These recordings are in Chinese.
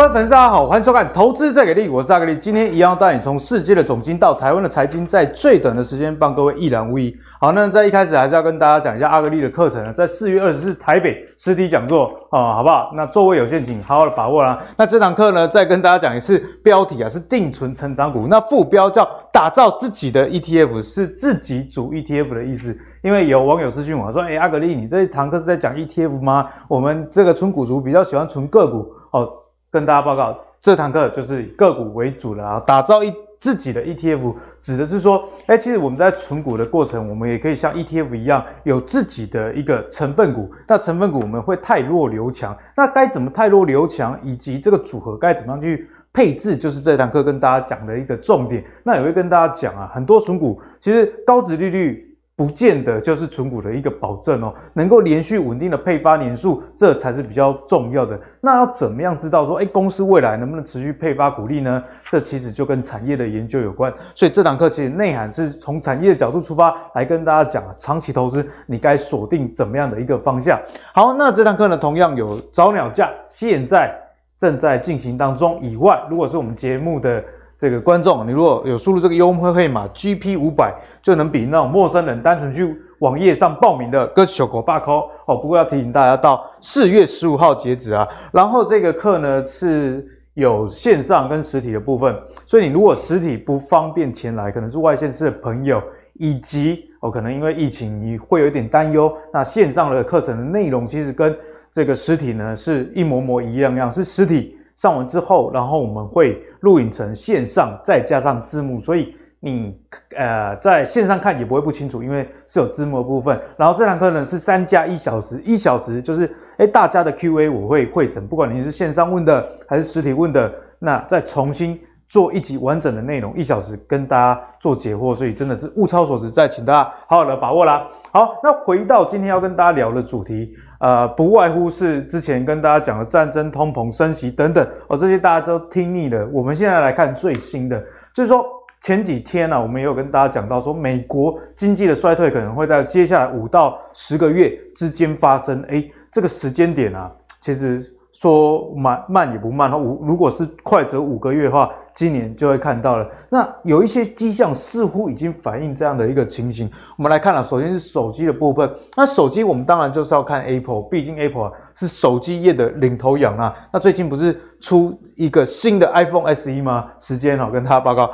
各位粉丝，大家好，欢迎收看《投资最给力》，我是阿格力。今天一样带你从世界的总经到台湾的财经，在最短的时间帮各位一览无遗。好，那在一开始还是要跟大家讲一下阿格力的课程呢，在四月二十四台北实体讲座啊，好不好？那座位有限，请好好的把握啦。那这堂课呢，再跟大家讲一次，标题啊是定存成长股，那副标叫打造自己的 ETF，是自己组 ETF 的意思。因为有网友私讯我说，哎，阿格力，你这一堂课是在讲 ETF 吗？我们这个存股族比较喜欢存个股哦。跟大家报告，这堂课就是以个股为主的啊，打造一自己的 ETF，指的是说，哎，其实我们在存股的过程，我们也可以像 ETF 一样，有自己的一个成分股。那成分股我们会汰弱留强，那该怎么汰弱留强，以及这个组合该怎么样去配置，就是这堂课跟大家讲的一个重点。那也会跟大家讲啊，很多存股其实高值利率。不见得就是存股的一个保证哦，能够连续稳定的配发年数，这才是比较重要的。那要怎么样知道说，哎，公司未来能不能持续配发股利呢？这其实就跟产业的研究有关。所以这堂课其实内涵是从产业的角度出发来跟大家讲，长期投资你该锁定怎么样的一个方向。好，那这堂课呢，同样有早鸟价，现在正在进行当中。以外，如果是我们节目的。这个观众，你如果有输入这个优惠会码 GP 五百，就能比那种陌生人单纯去网页上报名的更小狗八抠哦。不过要提醒大家，到四月十五号截止啊。然后这个课呢是有线上跟实体的部分，所以你如果实体不方便前来，可能是外县市的朋友，以及哦可能因为疫情你会有一点担忧，那线上的课程的内容其实跟这个实体呢是一模模一样样，是实体。上完之后，然后我们会录影成线上，再加上字幕，所以你呃在线上看也不会不清楚，因为是有字幕部分。然后这堂课呢是三加一小时，一小时就是诶大家的 Q&A 我会会整，不管你是线上问的还是实体问的，那再重新做一集完整的内容，一小时跟大家做解惑，所以真的是物超所值，再请大家好好的把握啦。好，那回到今天要跟大家聊的主题。呃，不外乎是之前跟大家讲的战争、通膨、升息等等哦，这些大家都听腻了。我们现在来看最新的，就是说前几天呢、啊，我们也有跟大家讲到说，美国经济的衰退可能会在接下来五到十个月之间发生。诶，这个时间点啊，其实说慢慢也不慢。五如果是快则五个月的话。今年就会看到了，那有一些迹象似乎已经反映这样的一个情形。我们来看了，首先是手机的部分。那手机我们当然就是要看 Apple，毕竟 Apple 是手机业的领头羊啊。那最近不是出一个新的 iPhone SE 吗？时间哦，跟大家报告，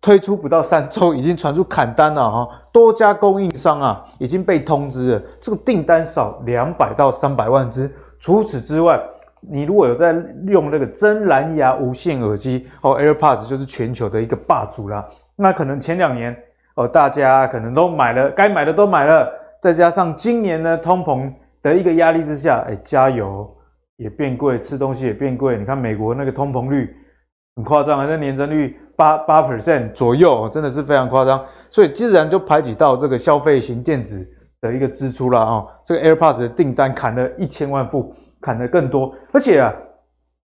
推出不到三周，已经传出砍单了哈。多家供应商啊已经被通知了，这个订单少两百到三百万只。除此之外，你如果有在用那个真蓝牙无线耳机哦，AirPods 就是全球的一个霸主啦。那可能前两年哦，大家可能都买了，该买的都买了，再加上今年呢，通膨的一个压力之下，哎，加油也变贵，吃东西也变贵。你看美国那个通膨率很夸张啊，那年增率八八 percent 左右，真的是非常夸张。所以自然就排挤到这个消费型电子的一个支出了啊。这个 AirPods 的订单砍了一千万副。砍的更多，而且啊，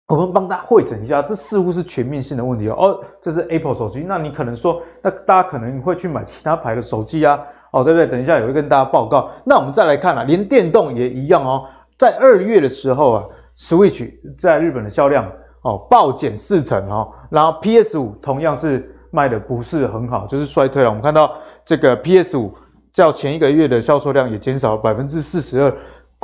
我们帮大家汇整一下，这似乎是全面性的问题哦。哦，这是 Apple 手机，那你可能说，那大家可能会去买其他牌的手机啊，哦，对不对？等一下也会跟大家报告。那我们再来看啊，连电动也一样哦，在二月的时候啊，Switch 在日本的销量哦暴减四成哦，然后 PS 五同样是卖的不是很好，就是衰退了。我们看到这个 PS 五较前一个月的销售量也减少了百分之四十二。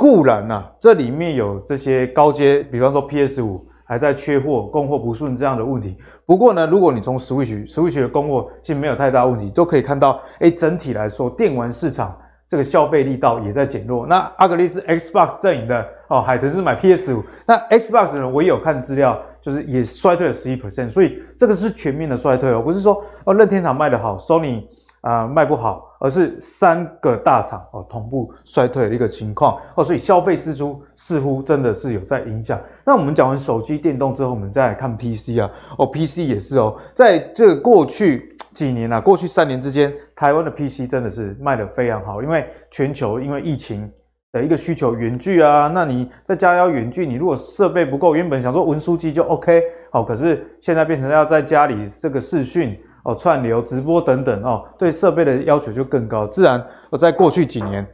固然呐、啊，这里面有这些高阶，比方说 PS 五还在缺货、供货不顺这样的问题。不过呢，如果你从 Switch Switch 的供货其实没有太大问题，都可以看到，哎，整体来说，电玩市场这个消费力道也在减弱。那阿格力是 Xbox 阵营的哦，海豚是买 PS 五，那 Xbox 呢，我有看资料，就是也衰退了十一 percent，所以这个是全面的衰退哦，不是说哦任天堂卖得好，Sony。啊、卖不好，而是三个大厂哦同步衰退的一个情况哦，所以消费支出似乎真的是有在影响。那我们讲完手机电动之后，我们再来看 PC 啊，哦 PC 也是哦，在这过去几年啊，过去三年之间，台湾的 PC 真的是卖得非常好，因为全球因为疫情的一个需求，远距啊，那你在家要远距，你如果设备不够，原本想说文书机就 OK 好，可是现在变成要在家里这个视讯。哦，串流直播等等哦，对设备的要求就更高。自然，我在过去几年，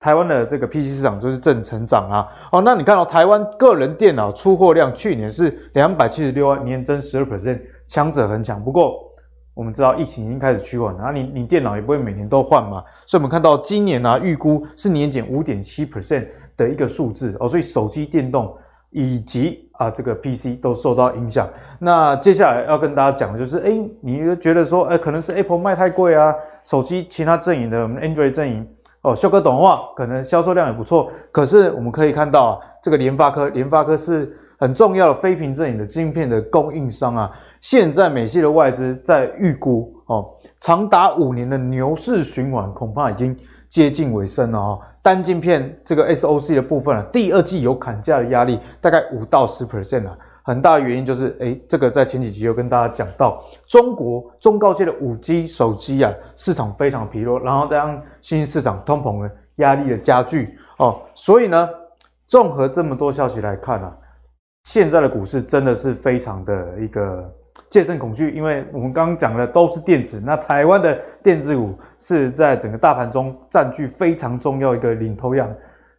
台湾的这个 PC 市场就是正成长啊。哦，那你看到、哦、台湾个人电脑出货量去年是两百七十六万，年增十二 percent，强者恒强。不过我们知道疫情已经开始趋缓了，那你你电脑也不会每年都换嘛，所以我们看到今年啊，预估是年减五点七 percent 的一个数字哦，所以手机、电动以及啊这个 PC 都受到影响。那接下来要跟大家讲的就是，哎，你觉得说，哎，可能是 Apple 卖太贵啊，手机其他阵营的我们 Android 阵营哦，修个短话，可能销售量也不错。可是我们可以看到啊，这个联发科，联发科是很重要的非屏阵营的晶片的供应商啊。现在美系的外资在预估哦，长达五年的牛市循环恐怕已经接近尾声了哦。单镜片这个 SOC 的部分啊，第二季有砍价的压力，大概五到十 percent 啊。很大的原因就是，哎，这个在前几集有跟大家讲到，中国中高阶的五 G 手机啊，市场非常疲弱，然后再让新兴市场通膨的压力的加剧哦，所以呢，综合这么多消息来看啊，现在的股市真的是非常的一个戒慎恐惧，因为我们刚刚讲的都是电子，那台湾的电子股是在整个大盘中占据非常重要一个领头羊。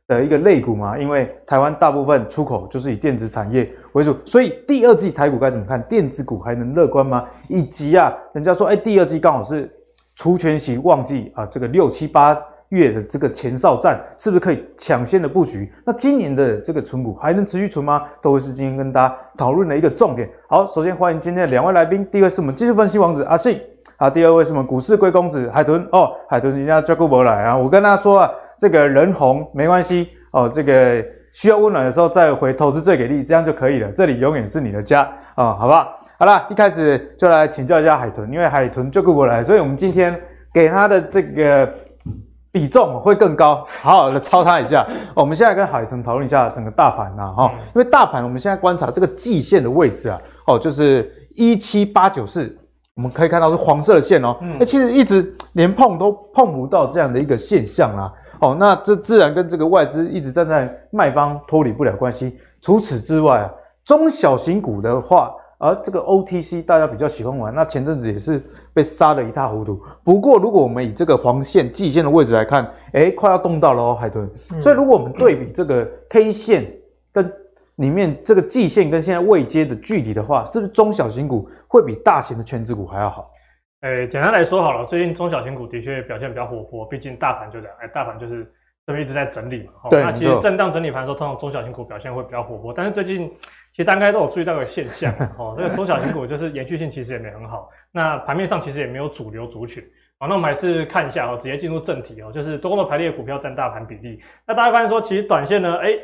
的一个类股嘛，因为台湾大部分出口就是以电子产业为主，所以第二季台股该怎么看？电子股还能乐观吗？以及啊，人家说，哎，第二季刚好是除权息旺季啊，这个六七八月的这个前哨战，是不是可以抢先的布局？那今年的这个存股还能持续存吗？都会是今天跟大家讨论的一个重点。好，首先欢迎今天的两位来宾，第一位是我们技术分析王子阿信，啊，第二位是我们股市贵公子海豚哦，海豚今天叫顾博来啊，我跟他说啊。这个人红没关系哦，这个需要温暖的时候再回投资最给力，这样就可以了。这里永远是你的家啊、好不好？好啦，一开始就来请教一下海豚，因为海豚就顾过来，所以我们今天给他的这个比重会更高，好好的抄他一下。哦、我们现在跟海豚讨论一下整个大盘呐，哈、哦，因为大盘我们现在观察这个季线的位置啊，哦，就是一七八九四，我们可以看到是黄色的线哦，那、嗯、其实一直连碰都碰不到这样的一个现象啊。哦，那这自然跟这个外资一直站在卖方脱离不了关系。除此之外啊，中小型股的话，而这个 OTC 大家比较喜欢玩，那前阵子也是被杀得一塌糊涂。不过，如果我们以这个黄线、季线的位置来看，诶，快要动到了哦，海豚。所以，如果我们对比这个 K 线跟里面这个季线跟现在未接的距离的话，是不是中小型股会比大型的权值股还要好？诶，简单来说好了，最近中小型股的确表现比较活泼，毕竟大盘就这样，诶，大盘就是这边一直在整理嘛。对，那其实震荡整理盘的时候，通常中小型股表现会比较活泼，但是最近其实大家应该都有注意到一个现象，哦，这个中小型股就是延续性其实也没很好，那盘面上其实也没有主流族群。好，那我们还是看一下哦，直接进入正题哦，就是多空的排列股票占大盘比例。那大家发现说，其实短线呢，诶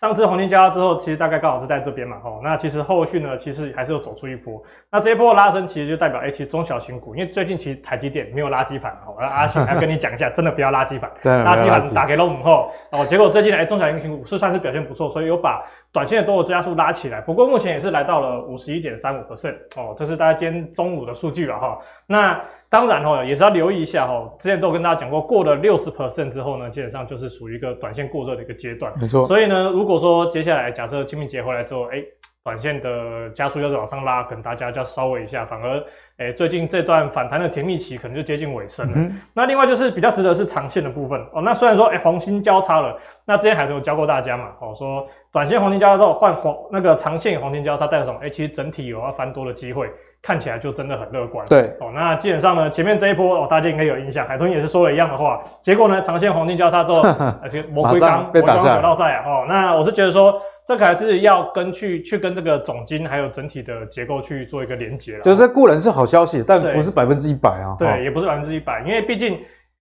上次黄金交叉之后，其实大概刚好是在这边嘛，吼，那其实后续呢，其实还是有走出一波。那这一波拉升，其实就代表，哎，其实中小型股，因为最近其实台积电没有垃圾盘，吼，阿信 来跟你讲一下，真的不要垃圾盘，垃圾盘打给了我们后，哦，结果最近哎，中小型股是算是表现不错，所以有把短线的多头加速拉起来。不过目前也是来到了五十一点三五 percent，哦，这是大家今天中午的数据了哈。那当然哦，也是要留意一下哦。之前都有跟大家讲过，过了六十 percent 之后呢，基本上就是属于一个短线过热的一个阶段。没错。所以呢，如果说接下来假设清明节回来之后，哎，短线的加速要是往上拉，可能大家就要稍微一下。反而，哎，最近这段反弹的甜蜜期可能就接近尾声了。嗯、那另外就是比较值得是长线的部分哦。那虽然说哎黄金交叉了，那之前海豚有教过大家嘛，哦说短线黄金交叉之后换黄那个长线黄金交叉代表什么？哎，其实整体有要翻多的机会。看起来就真的很乐观。对哦，那基本上呢，前面这一波哦，大家应该有印象，海豚也是说了一样的话。结果呢，长线黄金交叉之后，而且魔鬼刚被打下赛啊。哦，那我是觉得说，这个还是要跟去去跟这个总金还有整体的结构去做一个连接了。就是固然是好消息，但不是百分之一百啊。对，也不是百分之一百，因为毕竟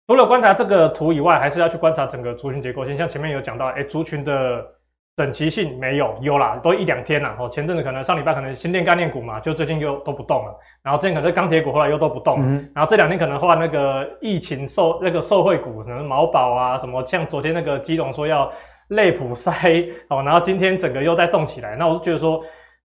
除了观察这个图以外，还是要去观察整个族群结构线。像前面有讲到，哎，族群的。整齐性没有，有啦，都一两天啦。哦，前阵子可能上礼拜可能新店概念股嘛，就最近又都不动了。然后之前可能钢铁股，后来又都不动。嗯、然后这两天可能换那个疫情受那个受惠股，可能毛宝啊什么，像昨天那个基隆说要类普塞哦，然后今天整个又在动起来。那我就觉得说。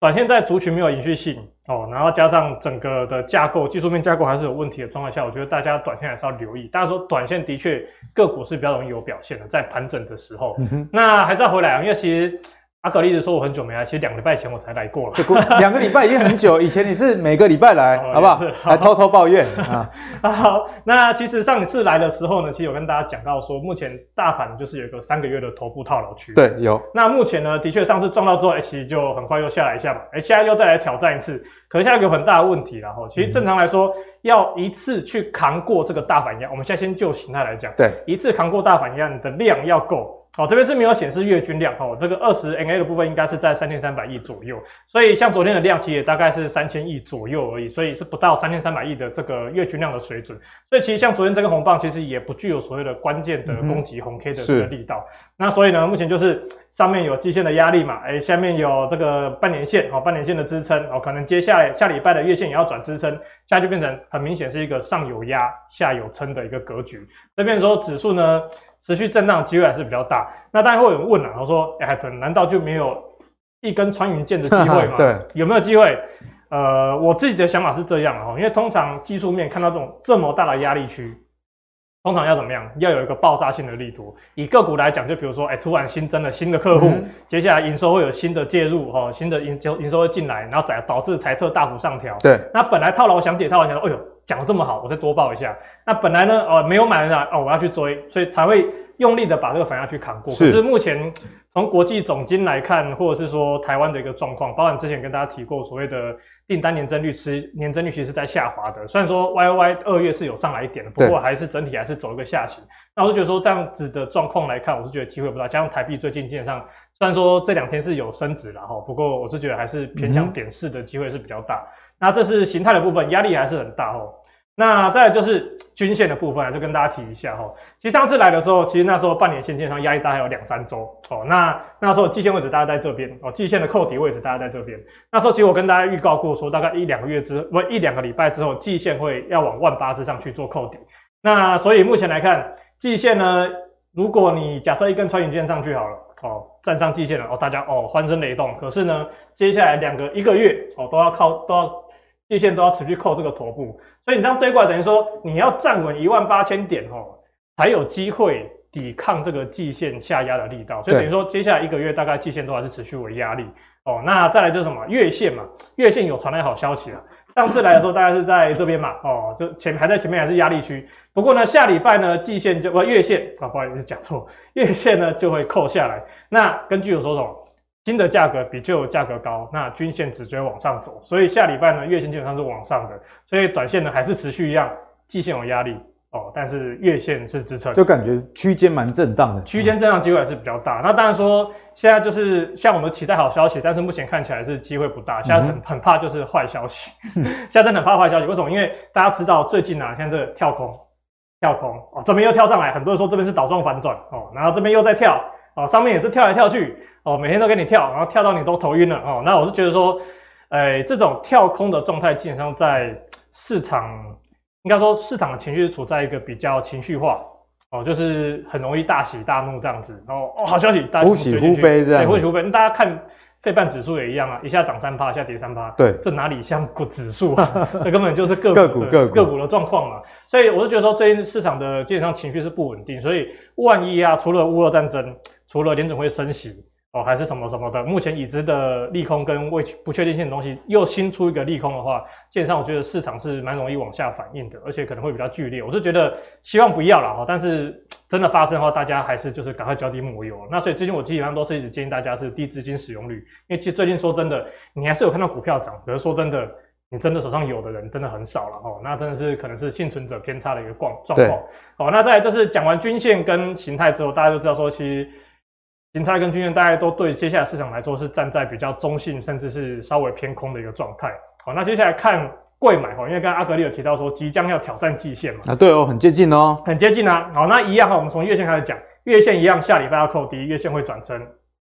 短线在族群没有延续性哦，然后加上整个的架构技术面架构还是有问题的状态下，我觉得大家短线还是要留意。大家说短线的确个股是比较容易有表现的，在盘整的时候，嗯、哼那还是要回来啊，因为其实阿格力的说我很久没来，其实两个礼拜前我才来过了。两个礼拜已经很久，以前你是每个礼拜来，好不好？好还偷偷抱怨 啊。好，那其实上一次来的时候呢，其实有跟大家讲到说，目前大盘就是有一个三个月的头部套牢区。对，有。那目前呢，的确上次撞到之后，哎，其实就很快又下来一下嘛，哎，现在又再来挑战一次，可是现在有很大的问题了哈。其实正常来说，要一次去扛过这个大反压，我们现在先就形态来讲，对，一次扛过大反压，你的量要够。好，这边是没有显示月均量哦，这个二十 MA 的部分应该是在三千三百亿左右，所以像昨天的量其实也大概是三千亿左右而已，所以是不到三千三百亿的这个月均量的水准，所以其实像昨天这根红棒其实也不具有所谓的关键的攻击红 K 的这个力道，嗯、那所以呢，目前就是上面有季线的压力嘛，哎，下面有这个半年线哦，半年线的支撑哦，可能接下来下礼拜的月线也要转支撑，现在就变成很明显是一个上有压下有撑的一个格局，这边说指数呢。持续震荡机会还是比较大，那当然会有人问了，他说：“哎，可能难道就没有一根穿云箭的机会吗？对，有没有机会？呃，我自己的想法是这样哈，因为通常技术面看到这种这么大的压力区，通常要怎么样？要有一个爆炸性的力度。以个股来讲，就比如说，哎，突然新增了新的客户，嗯、接下来营收会有新的介入，哈，新的营收营收会进来，然后导导致财测大幅上调。对，那本来套牢想解套牢想说，哎呦。讲的这么好，我再多报一下。那本来呢，哦，没有买的人哦，我要去追，所以才会用力的把这个反压去扛过。是。可是目前从国际总金来看，或者是说台湾的一个状况，包含之前跟大家提过所谓的订单年增率，其实年增率其实是在下滑的。虽然说 Y O Y 二月是有上来一点的，不过还是整体还是走一个下行。那我就觉得说这样子的状况来看，我是觉得机会不大。加上台币最近基本上，虽然说这两天是有升值了哈，不过我是觉得还是偏向点势的机会是比较大。嗯那这是形态的部分，压力还是很大哦。那再来就是均线的部分，就跟大家提一下哈。其实上次来的时候，其实那时候半年线线上压力大概有两三周哦。那那时候季线位置大概在这边哦，季线的扣底位置大概在这边。那时候其实我跟大家预告过说，大概一两个月之不一两个礼拜之后，季线会要往万八之上去做扣底。那所以目前来看，季线呢，如果你假设一根穿云箭上去好了哦，站上季线了哦，大家哦欢声雷动。可是呢，接下来两个一个月哦，都要靠都要。季线都要持续扣这个头部，所以你这样对过来，等于说你要站稳一万八千点哦，才有机会抵抗这个季线下压的力道。所以等于说，接下来一个月大概季线都还是持续为压力哦。那再来就是什么月线嘛，月线有传来好消息了。上次来的时候大概是在这边嘛，哦，就前还在前面还是压力区。不过呢，下礼拜呢季线就不月线啊，不好意思讲错，月线呢就会扣下来。那根据我说什么？新的价格比旧的价格高，那均线只追往上走，所以下礼拜呢，月线基本上是往上的，所以短线呢还是持续一样，季线有压力哦，但是月线是支撑，就感觉区间蛮震荡的，区间震荡机会还是比较大。那当然说现在就是像我们期待好消息，但是目前看起来是机会不大，现在很很怕就是坏消息，嗯、现在真的很怕坏消息，为什么？因为大家知道最近啊，现在这个跳空，跳空哦，这边又跳上来，很多人说这边是倒状反转哦，然后这边又在跳哦，上面也是跳来跳去。哦，每天都给你跳，然后跳到你都头晕了哦。那我是觉得说，哎，这种跳空的状态，基本上在市场，应该说市场的情绪是处在一个比较情绪化哦，就是很容易大喜大怒这样子。然后哦，好消息，大家忽喜忽悲这样。对，忽喜忽悲。大家看费半指数也一样啊，一下涨三趴，一下跌三趴。对，这哪里像股指数啊？这根本就是个股个股个股的状况嘛。所以我是觉得说，最近市场的基本上情绪是不稳定。所以万一啊，除了乌俄战争，除了联准会升息。哦，还是什么什么的，目前已知的利空跟未不确定性的东西又新出一个利空的话，基本上我觉得市场是蛮容易往下反应的，而且可能会比较剧烈。我是觉得希望不要了哈，但是真的发生的话，大家还是就是赶快脚底抹油。那所以最近我基本上都是一直建议大家是低资金使用率，因为其实最近说真的，你还是有看到股票涨，可是说真的，你真的手上有的人真的很少了哈，那真的是可能是幸存者偏差的一个状状况。好，那再来就是讲完均线跟形态之后，大家就知道说其实。形态跟均线，大家都对接下来市场来说是站在比较中性，甚至是稍微偏空的一个状态。好，那接下来看贵买哈，因为刚刚阿格力有提到说即将要挑战季线嘛。啊，对哦，很接近哦，很接近啊。好，那一样哈，我们从月线开始讲，月线一样，下礼拜要扣低，月线会转撑。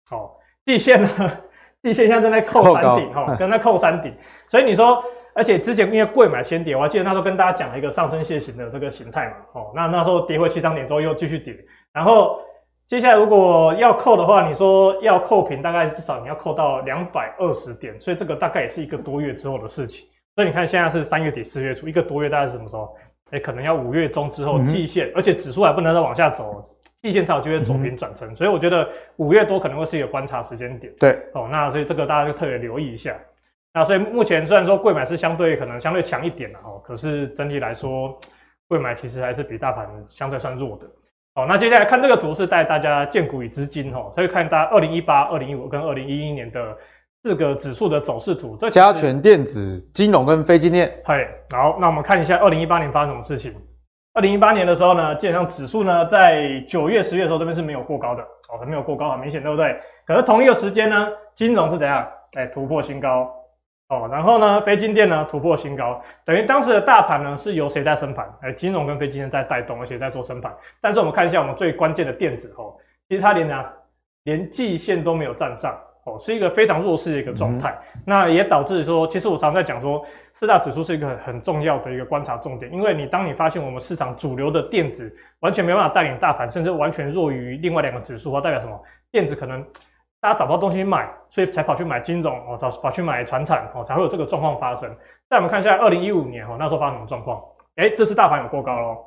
好，季线呢，季线现在正在扣山顶哈，跟在扣山顶。所以你说，而且之前因为贵买先跌，我还记得那时候跟大家讲了一个上升楔形的这个形态嘛。哦，那那时候跌回起涨点之后又继续跌，然后。接下来如果要扣的话，你说要扣平，大概至少你要扣到两百二十点，所以这个大概也是一个多月之后的事情。所以你看现在是三月底四月初，一个多月大概是什么时候？哎，可能要五月中之后季线，嗯、而且指数还不能再往下走，季线才有机会走平转成，所以我觉得五月多可能会是一个观察时间点。对，哦，那所以这个大家就特别留意一下。那所以目前虽然说贵买是相对可能相对强一点的哦，可是整体来说，贵买其实还是比大盘相对算弱的。哦，那接下来看这个图是带大家荐股与资金哦，所以看大家二零一八、二零一五跟二零一一年的四个指数的走势图。这加权电子、金融跟非金电。嘿，好，那我们看一下二零一八年发生什么事情。二零一八年的时候呢，基本上指数呢在九月、十月的时候这边是没有过高的，哦，它没有过高，很明显，对不对？可是同一个时间呢，金融是怎样？哎，突破新高，哦，然后呢，非金电呢突破新高，等于当时的大盘呢是由谁在升盘？哎，金融跟非金电在带动，而且在做升盘。但是我们看一下我们最关键的电子，哦，其实它连呢连季线都没有站上，哦，是一个非常弱势的一个状态。嗯、那也导致说，其实我常常在讲说。四大指数是一个很很重要的一个观察重点，因为你当你发现我们市场主流的电子完全没办法带领大盘，甚至完全弱于另外两个指数，它代表什么？电子可能大家找不到东西买，所以才跑去买金融哦，找跑去买船产哦，才会有这个状况发生。再我们看一下二零一五年哦，那时候发生什么状况？哎，这次大盘有过高喽，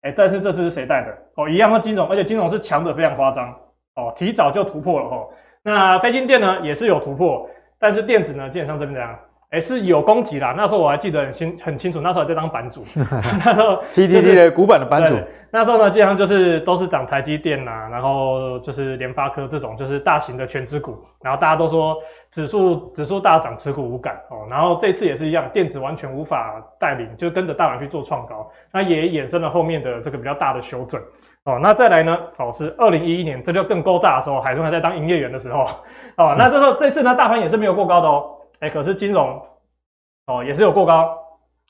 哎，但是这次是谁带的？哦，一样的金融，而且金融是强的非常夸张哦，提早就突破了哦。那非金电呢也是有突破，但是电子呢基本上这边怎样？哎，是有攻击啦。那时候我还记得很清很清楚，那时候还在当版主。那时候 T T T 的股版的版主。那时候呢，基本上就是都是涨台积电呐、啊，然后就是联发科这种就是大型的权值股。然后大家都说指数指数大涨，持股无感哦。然后这次也是一样，电子完全无法带领，就跟着大盘去做创高，那也衍生了后面的这个比较大的修正哦。那再来呢，哦是二零一一年，这就更高炸的时候，海豚还在当营业员的时候哦。那这时候这次呢，大盘也是没有过高的哦。哎，可是金融哦也是有过高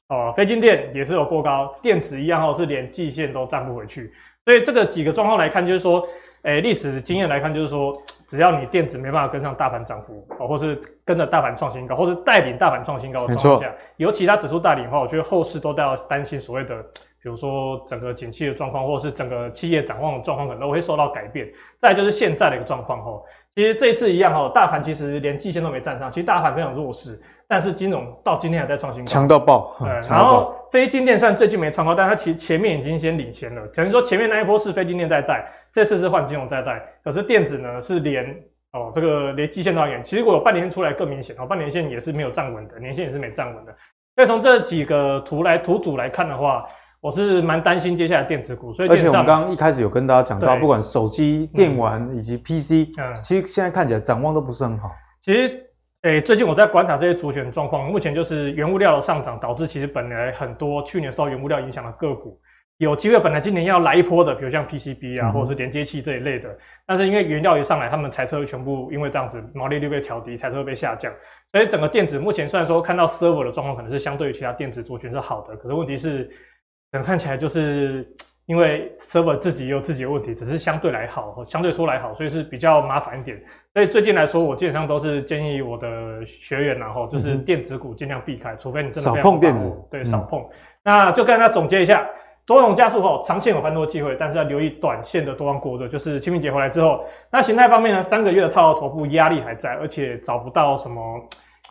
哦，非金电也是有过高，电子一样哦是连季线都站不回去，所以这个几个状况来看，就是说，哎，历史经验来看，就是说，只要你电子没办法跟上大盘涨幅哦，或是跟着大盘创新高，或是带领大盘创新高的状况下，有其他指数带领的话，我觉得后市都要担心所谓的，比如说整个景气的状况，或者是整个企业展望的状况，可能都会受到改变。再就是现在的一个状况哦，其实这一次一样哦，大盘其实连季线都没站上，其实大盘非常弱势。但是金融到今天还在创新高，强到爆。对，然后非金电算最近没创高，但它其实前面已经先领先了。等于说前面那一波是非金电在带，这次是换金融在带。可是电子呢是连哦这个连季线都要远。其实我有半年出来更明显哦，半年线也是没有站稳的，年线也是没站稳的。所以从这几个图来图组来看的话，我是蛮担心接下来电子股。所以而且我们刚刚一开始有跟大家讲到，不管手机、电玩以及 PC，嗯，其实现在看起来展望都不是很好。其实。诶，最近我在观察这些族群状况，目前就是原物料的上涨导致其实本来很多去年受到原物料影响的个股，有机会本来今年要来一波的，比如像 PCB 啊，或者是连接器这一类的，但是因为原料一上来，他们财测会全部因为这样子毛利率被调低，财测会被下降，所以整个电子目前虽然说看到 server 的状况可能是相对于其他电子族群是好的，可是问题是，整个看起来就是。因为 server 自己也有自己的问题，只是相对来好，相对说来好，所以是比较麻烦一点。所以最近来说，我基本上都是建议我的学员，然后就是电子股尽量避开，除非你真的少碰电子，对，少碰。那就跟大家总结一下，多种加速后，长线有翻多机会，但是要留意短线的多方过热。就是清明节回来之后，那形态方面呢，三个月的套牢头部压力还在，而且找不到什么。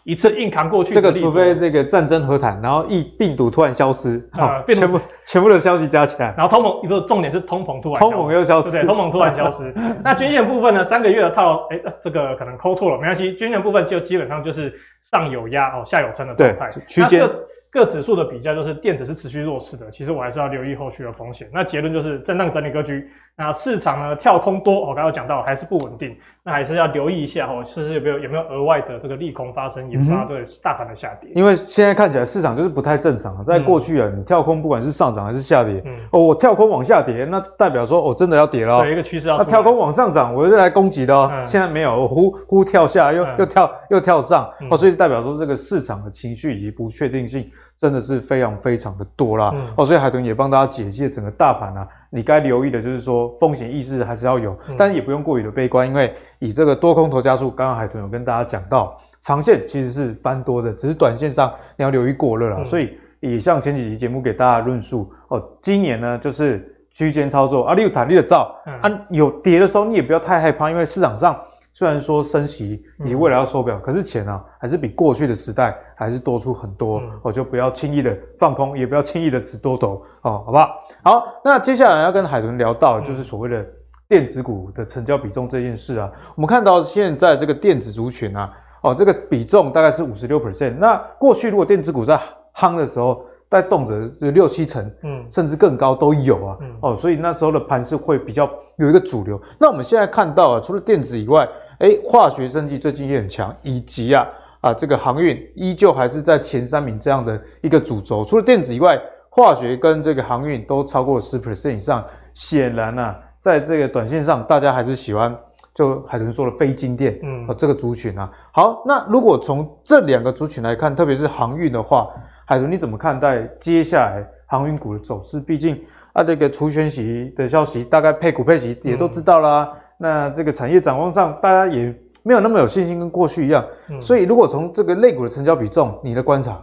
一次硬扛过去，这个除非那个战争和谈，然后疫病毒突然消失，啊、呃，全部全部的消息加起来，然后通膨，一个重点是通膨突然，通膨又消失，对，通膨突然消失。那均线部分呢？三个月的套，哎、欸，这个可能抠错了，没关系。均线部分就基本上就是上有压哦，下有撑的状态，区间。各指数的比较就是电子是持续弱势的，其实我还是要留意后续的风险。那结论就是震荡整理格局。那市场呢跳空多，我刚刚讲到还是不稳定，那还是要留意一下哦，试试有没有有没有额外的这个利空发生，引发对大盘的下跌。因为现在看起来市场就是不太正常，在过去啊，你跳空不管是上涨还是下跌，嗯、哦，我跳空往下跌，那代表说我、哦、真的要跌了。对，一个趋势要。那跳空往上涨，我是来攻击的哦。嗯、现在没有，我忽忽跳下，又、嗯、又跳又跳上，哦，所以代表说这个市场的情绪以及不确定性。真的是非常非常的多啦，嗯、哦，所以海豚也帮大家解析了整个大盘啊，你该留意的就是说风险意识还是要有，嗯、但是也不用过于的悲观，因为以这个多空头加速，刚刚海豚有跟大家讲到，长线其实是翻多的，只是短线上你要留意过热了。嗯、所以也像前几集节目给大家论述哦，今年呢就是区间操作啊，你有弹力的造，嗯、啊，有跌的时候你也不要太害怕，因为市场上。虽然说升息以及未来要缩表，嗯、可是钱啊还是比过去的时代还是多出很多，我、嗯、就不要轻易的放空，也不要轻易的吃多头哦，好不好？好，那接下来要跟海豚聊到就是所谓的电子股的成交比重这件事啊，我们看到现在这个电子族群啊，哦，这个比重大概是五十六 percent。那过去如果电子股在夯的时候，带动辄六七成，嗯，甚至更高都有啊，嗯、哦，所以那时候的盘是会比较有一个主流。那我们现在看到啊，除了电子以外，哎，化学生技最近也很强，以及啊啊这个航运依旧还是在前三名这样的一个主轴。除了电子以外，化学跟这个航运都超过十 percent 以上。显然啊，在这个短线上，大家还是喜欢就海豚说的非金电，嗯，啊这个族群啊。好，那如果从这两个族群来看，特别是航运的话。海豚，你怎么看待接下来航运股的走势？毕竟啊，这个除权息的消息，大概配股配息也都知道啦。嗯、那这个产业展望上，大家也没有那么有信心，跟过去一样。嗯、所以，如果从这个类股的成交比重，你的观察？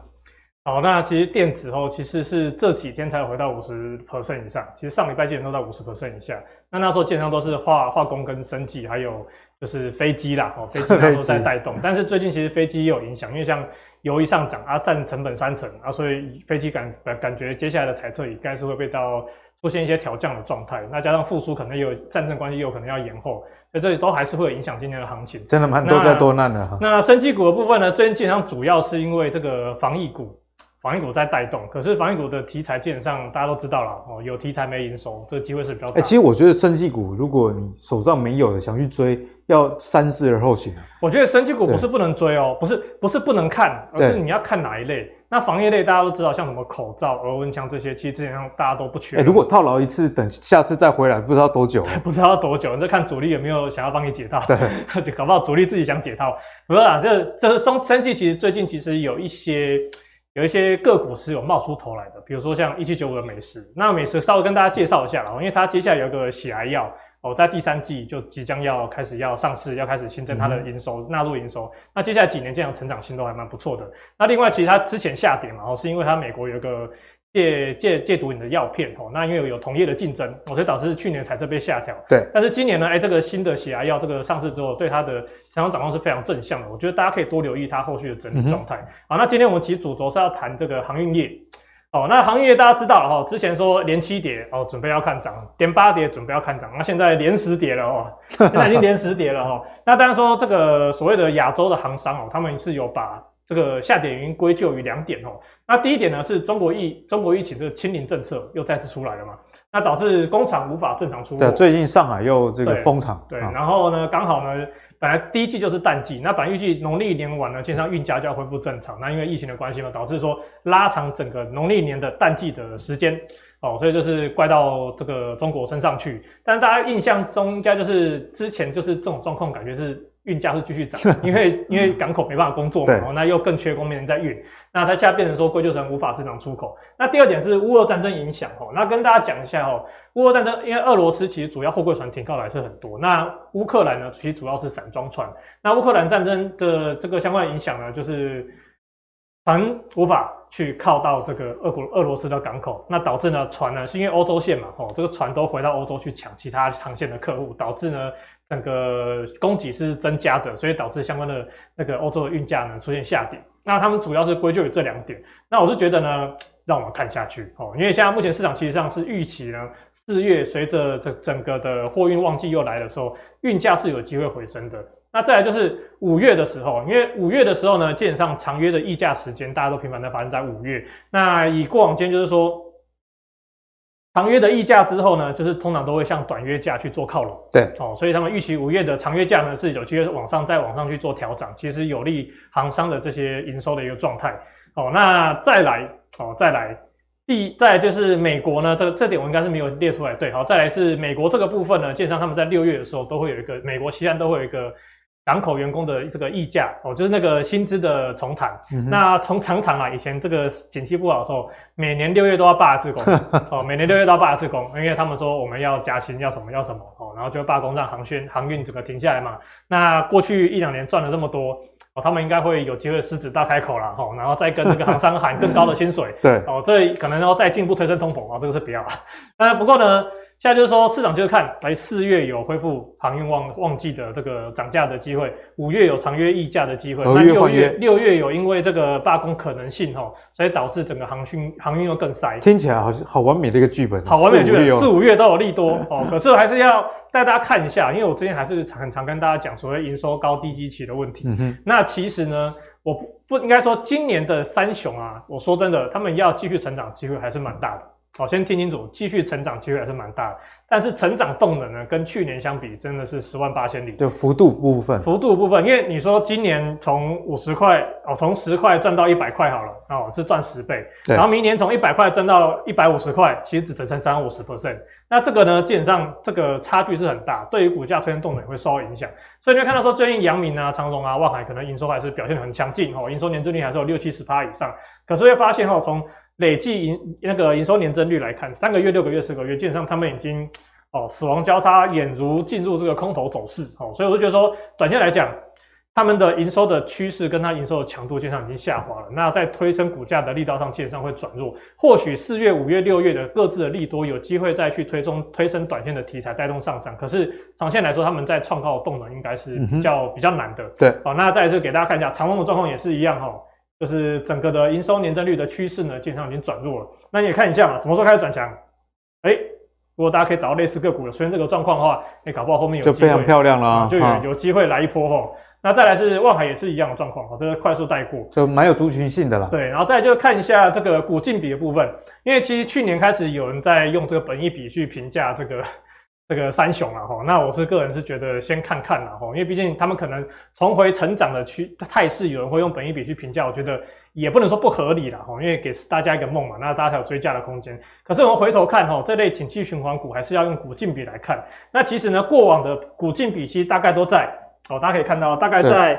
好，那其实电子哦，其实是这几天才回到五十 percent 以上。其实上礼拜基本都在五十 percent 以下。那那时候基本上都是化化工跟生技，还有就是飞机啦，哦，飞机那时候在带动。但是最近其实飞机也有影响，因为像。油一上涨啊，占成本三成啊，所以飞机感感觉接下来的猜测应该是会被到出现一些调降的状态。那加上复苏可能有战争关系，有可能要延后，所以这里都还是会有影响今天的行情。真的蛮多灾多难的哈。那生技股的部分呢，最近基本上主要是因为这个防疫股。防疫股在带动，可是防疫股的题材基本上大家都知道了哦，有题材没营收，这个机会是比较大。哎、欸，其实我觉得生技股，如果你手上没有的想去追，要三思而后行。我觉得生技股不是不能追哦，不是不是不能看，而是你要看哪一类。那防疫类大家都知道，像什么口罩、额温枪这些，其实基本上大家都不缺。哎、欸，如果套牢一次，等下次再回来，不知道多久。不知道多久，你就看主力有没有想要帮你解套。对，就搞不好主力自己想解套。不是啊，这这生生技其实最近其实有一些。有一些个股是有冒出头来的，比如说像一七九五的美食，那美食稍微跟大家介绍一下，因为它接下来有个喜来药哦，在第三季就即将要开始要上市，要开始新增它的营收，纳入营收。那接下来几年这样成长性都还蛮不错的。那另外，其实它之前下跌嘛，哦，是因为它美国有一个。戒戒戒毒瘾的药片哦，那因为有同业的竞争，所以导致去年财测被下调。对，但是今年呢，哎，这个新的血癌药这个上市之后，对它的成长展望是非常正向的。我觉得大家可以多留意它后续的整体状态。好，那今天我们其实主轴是要谈这个航运业。哦，那航运业大家知道了哈，之前说连七跌哦，准备要看涨；连八跌准备要看涨。那现在连十跌了哦，现在已经连十跌了哈。那当然说这个所谓的亚洲的航商哦，他们是有把。这个下跌原因归咎于两点哦，那第一点呢是中国疫中国疫情这个清零政策又再次出来了嘛，那导致工厂无法正常出货。对，最近上海又这个封厂。对，然后呢，刚好呢，本来第一季就是淡季，那本来预计农历年晚呢，基本上运价就要恢复正常，那因为疫情的关系嘛，导致说拉长整个农历年的淡季的时间哦，所以就是怪到这个中国身上去。但是大家印象中应该就是之前就是这种状况，感觉是。运价是继续涨，因为因为港口没办法工作嘛，对那又更缺工，没人在运，那它现在变成说归咎成无法正常出口。那第二点是乌俄战争影响哦，那跟大家讲一下哦，乌俄战争因为俄罗斯其实主要货柜船停靠的还是很多，那乌克兰呢其实主要是散装船，那乌克兰战争的这个相关影响呢，就是船无法去靠到这个俄国俄罗斯的港口，那导致呢船呢是因为欧洲线嘛，哦这个船都回到欧洲去抢其他长线的客户，导致呢。整个供给是增加的，所以导致相关的那个欧洲的运价呢出现下跌。那他们主要是归咎于这两点。那我是觉得呢，让我们看下去哦，因为现在目前市场其实上是预期呢，四月随着这整个的货运旺季又来的时候，运价是有机会回升的。那再来就是五月的时候，因为五月的时候呢，基本上长约的议价时间大家都频繁的发生在五月。那以过往间就是说。长约的溢价之后呢，就是通常都会向短约价去做靠拢。对，哦，所以他们预期五月的长约价呢是有机会往上再往上去做调整，其实有利行商的这些营收的一个状态。哦，那再来，哦，再来，第再来就是美国呢，这个这点我应该是没有列出来。对，好，再来是美国这个部分呢，建商他们在六月的时候都会有一个美国西岸都会有一个。港口员工的这个溢价哦，就是那个薪资的重谈。嗯、那从常常啊，以前这个景气不好的时候，每年六月都要罢一次工 哦，每年六月都要罢一次工，因为他们说我们要加薪，要什么要什么哦，然后就罢工让航宣航运整个停下来嘛。那过去一两年赚了这么多哦，他们应该会有机会狮子大开口了哈，然后再跟这个航商喊更高的薪水。对哦，这可能要再进一步推升通膨啊，这个是不要了。那不过呢。现在就是说市场就是看，来四月有恢复航运旺旺季的这个涨价的机会，五月有长约溢价的机会，那六月六月有因为这个罢工可能性哈，所以导致整个航运航运又更塞。听起来好像好完美的一个剧本，好完美的剧本，四五月都有利多 哦。可是还是要带大家看一下，因为我之前还是很常跟大家讲所谓营收高低基期的问题。嗯，那其实呢，我不不应该说今年的三雄啊，我说真的，他们要继续成长机会还是蛮大的。好，先听清楚，继续成长机会还是蛮大的，但是成长动能呢，跟去年相比，真的是十万八千里。就幅度部分，幅度部分，因为你说今年从五十块哦，从十块赚到一百块好了，哦，是赚十倍。对然后明年从一百块赚到一百五十块，其实只只增长五十 percent。那这个呢，基本上这个差距是很大，对于股价推升动能也会受到影响。所以你会看到说，最近阳明啊、长隆啊、万海可能营收还是表现得很强劲哦，营收年增率还是有六七十趴以上。可是会发现哦，从累计营那个营收年增率来看，三个月、六个月、四个月，基本上他们已经哦死亡交叉，俨如进入这个空头走势哦，所以我就觉得说，短线来讲，他们的营收的趋势跟它营收的强度基本上已经下滑了。那在推升股价的力道上，基本上会转弱。或许四月、五月、六月的各自的利多有机会再去推中推升短线的题材带动上涨，可是长线来说，他们在创高的动能应该是比较、嗯、比较难的。对，好，那再一次给大家看一下长荣的状况也是一样哈。就是整个的营收年增率的趋势呢，基本上已经转弱了。那你也看一下嘛，什么时候开始转强？哎，如果大家可以找到类似个股的出现这个状况的话，你搞不好后面有就非常漂亮了，啊，就有有机会来一波哈。那再来是望海也是一样的状况，这个快速带过，就蛮有族群性的啦。对，然后再就看一下这个股净比的部分，因为其实去年开始有人在用这个本益比去评价这个。这个三雄啊，哈，那我是个人是觉得先看看啦，哈，因为毕竟他们可能重回成长的趋态势，有人会用本益比去评价，我觉得也不能说不合理了，哈，因为给大家一个梦嘛，那大家才有追加的空间。可是我们回头看，哈，这类景气循环股还是要用股净比来看。那其实呢，过往的股净比其实大概都在，哦，大家可以看到，大概在。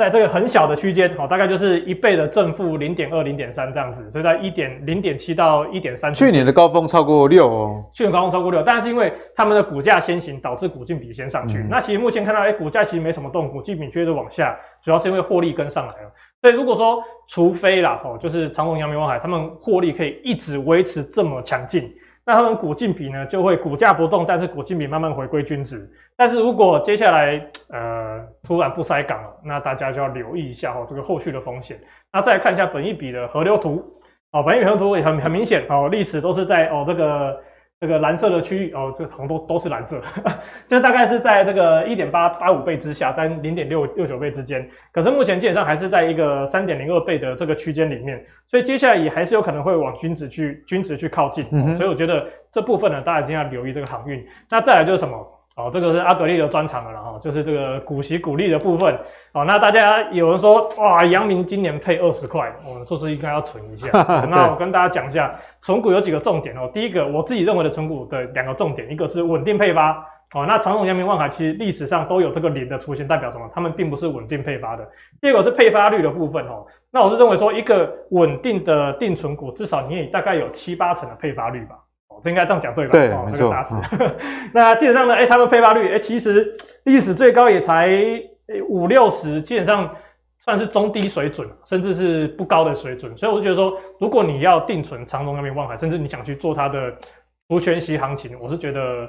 在这个很小的区间，哦，大概就是一倍的正负零点二、零点三这样子，所以在一点零点七到一点三。去年的高峰超过六哦，去年高峰超过六，但是因为他们的股价先行，导致股净比先上去。嗯、那其实目前看到，哎、欸，股价其实没什么动，股净比接着往下，主要是因为获利跟上来了。所以如果说，除非啦，哦，就是长虹、阳明、万海，他们获利可以一直维持这么强劲。那他们股净比呢，就会股价不动，但是股净比慢慢回归均值。但是如果接下来呃突然不塞港了，那大家就要留意一下哦，这个后续的风险。那再来看一下本一比的河流图哦，本一比河流图也很很明显哦，历史都是在哦这个。这个蓝色的区域哦，这个好像都都是蓝色，这 大概是在这个一点八八五倍之下，但零点六六九倍之间。可是目前基本上还是在一个三点零二倍的这个区间里面，所以接下来也还是有可能会往均值去均值去靠近。所以我觉得这部分呢，大家一定要留意这个航运。那再来就是什么？哦，这个是阿格力的专长了哈，就是这个股息股利的部分。哦，那大家有人说哇，阳明今年配二十块，我们是不是应该要存一下？那我跟大家讲一下，存股有几个重点哦。第一个，我自己认为的存股的两个重点，一个是稳定配发。哦，那长荣、阳明、万海其实历史上都有这个零的出现，代表什么？他们并不是稳定配发的。第二个是配发率的部分哦。那我是认为说，一个稳定的定存股，至少你也大概有七八成的配发率吧。这应该这样讲对吧？对，哦、没错。嗯、那基本上呢，哎，他们配发率，哎，其实历史最高也才五六十，基本上算是中低水准，甚至是不高的水准。所以我就觉得说，如果你要定存长隆那边望海，甚至你想去做它的除权息行情，我是觉得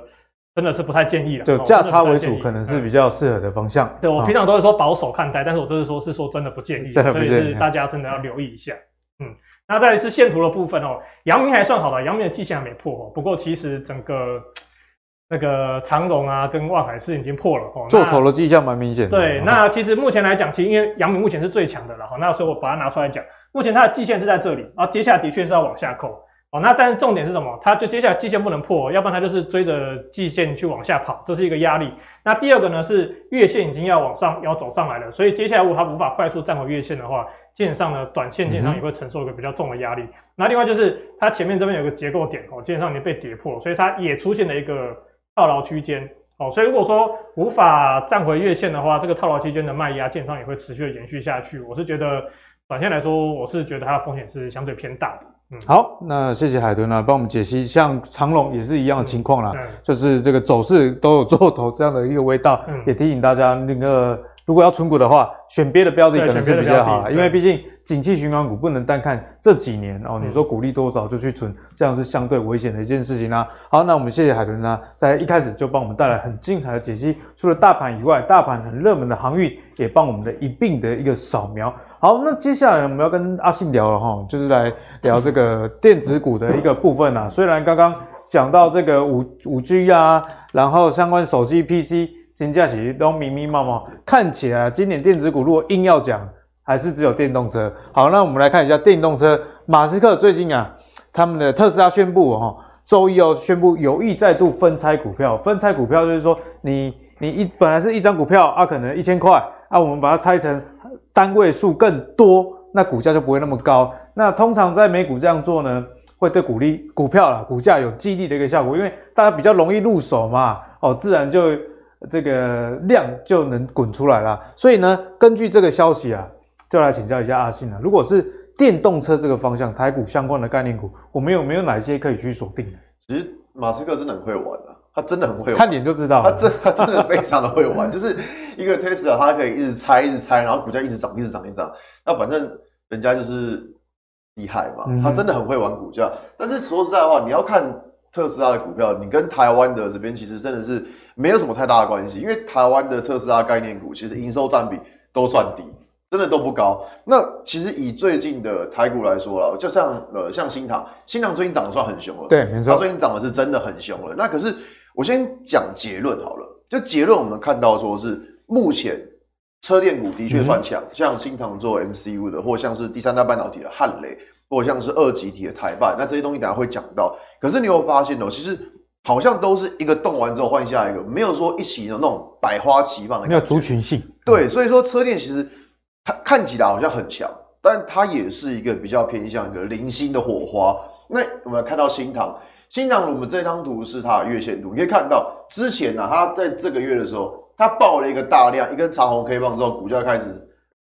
真的是不太建议了。就价差为主，可能是比较适合的方向。嗯、对，我平常都会说保守看待，但是我这次说是说真的不建议，真的不建议，所以是大家真的要留意一下。嗯。那再来是线图的部分哦，阳明还算好的，阳明的季线还没破哦。不过其实整个 那个长荣啊跟万海是已经破了哦。做头的迹象蛮明显的。对，那其实目前来讲，其实因为阳明目前是最强的了哈。那所以我把它拿出来讲，目前它的季线是在这里，然后接下来的确是要往下扣哦。那但是重点是什么？它就接下来季线不能破，要不然它就是追着季线去往下跑，这是一个压力。那第二个呢是月线已经要往上要走上来了，所以接下来如果它无法快速站回月线的话。基本上呢，短线基本上也会承受一个比较重的压力。那、另外就是它前面这边有个结构点哦，基本上已经被跌破，所以它也出现了一个套牢区间哦。所以如果说无法站回月线的话，这个套牢区间的卖压基本上也会持续的延续下去。我是觉得短线来说，我是觉得它的风险是相对偏大的。嗯，好，那谢谢海豚呢，帮我们解析，像长荣也是一样的情况啦，就是这个走势都有做头这样的一个味道，也提醒大家那个如果要存股的话，选别的标的可能是比较好，因为毕竟景气循环股不能单看这几年哦。你说股利多少就去存，这样是相对危险的一件事情啦、啊。好，那我们谢谢海豚呢，在一开始就帮我们带来很精彩的解析。除了大盘以外，大盘很热门的航运也帮我们的一并的一个扫描。好，那接下来我们要跟阿信聊了哈，就是来聊这个电子股的一个部分啊。虽然刚刚讲到这个五五 G 啊，然后相关手机 PC。金价其实都密密麻麻，看起来今年电子股如果硬要讲，还是只有电动车。好，那我们来看一下电动车。马斯克最近啊，他们的特斯拉宣布哦，周一哦宣布有意再度分拆股票。分拆股票就是说你，你一本来是一张股票啊，可能一千块啊，我们把它拆成单位数更多，那股价就不会那么高。那通常在美股这样做呢，会对股利股票啦股价有激励的一个效果，因为大家比较容易入手嘛，哦，自然就。这个量就能滚出来了，所以呢，根据这个消息啊，就来请教一下阿信了。如果是电动车这个方向，台股相关的概念股，我们有没有哪一些可以去锁定？其实马斯克真的很会玩啊，他真的很会玩，看脸就知道，他真他真的非常的会玩，就是一个 Tesla，他可以一直猜一直猜，然后股价一直涨一直涨一直涨，那反正人家就是厉害嘛，他真的很会玩股价。但是说实在话，你要看特斯拉的股票，你跟台湾的这边其实真的是。没有什么太大的关系，因为台湾的特斯拉概念股其实营收占比都算低，真的都不高。那其实以最近的台股来说了，就像呃像新塘，新塘最近涨得算很凶了，对，没错，它最近涨的是真的很凶了。那可是我先讲结论好了，就结论我们看到说是目前车电股的确算强，嗯、像新塘做 MCU 的，或像是第三代半导体的汉雷，或像是二极体的台半，那这些东西等下会讲到。可是你有发现哦，其实。好像都是一个动完之后换下一个，没有说一起的那种百花齐放的感觉，没有族群性。对，所以说车电其实它看起来好像很强，但它也是一个比较偏向一个零星的火花。那我们来看到新塘，新塘我们这张图是它的月线图，你可以看到之前呢、啊，它在这个月的时候，它爆了一个大量，一根长红 K 棒之后，股价开始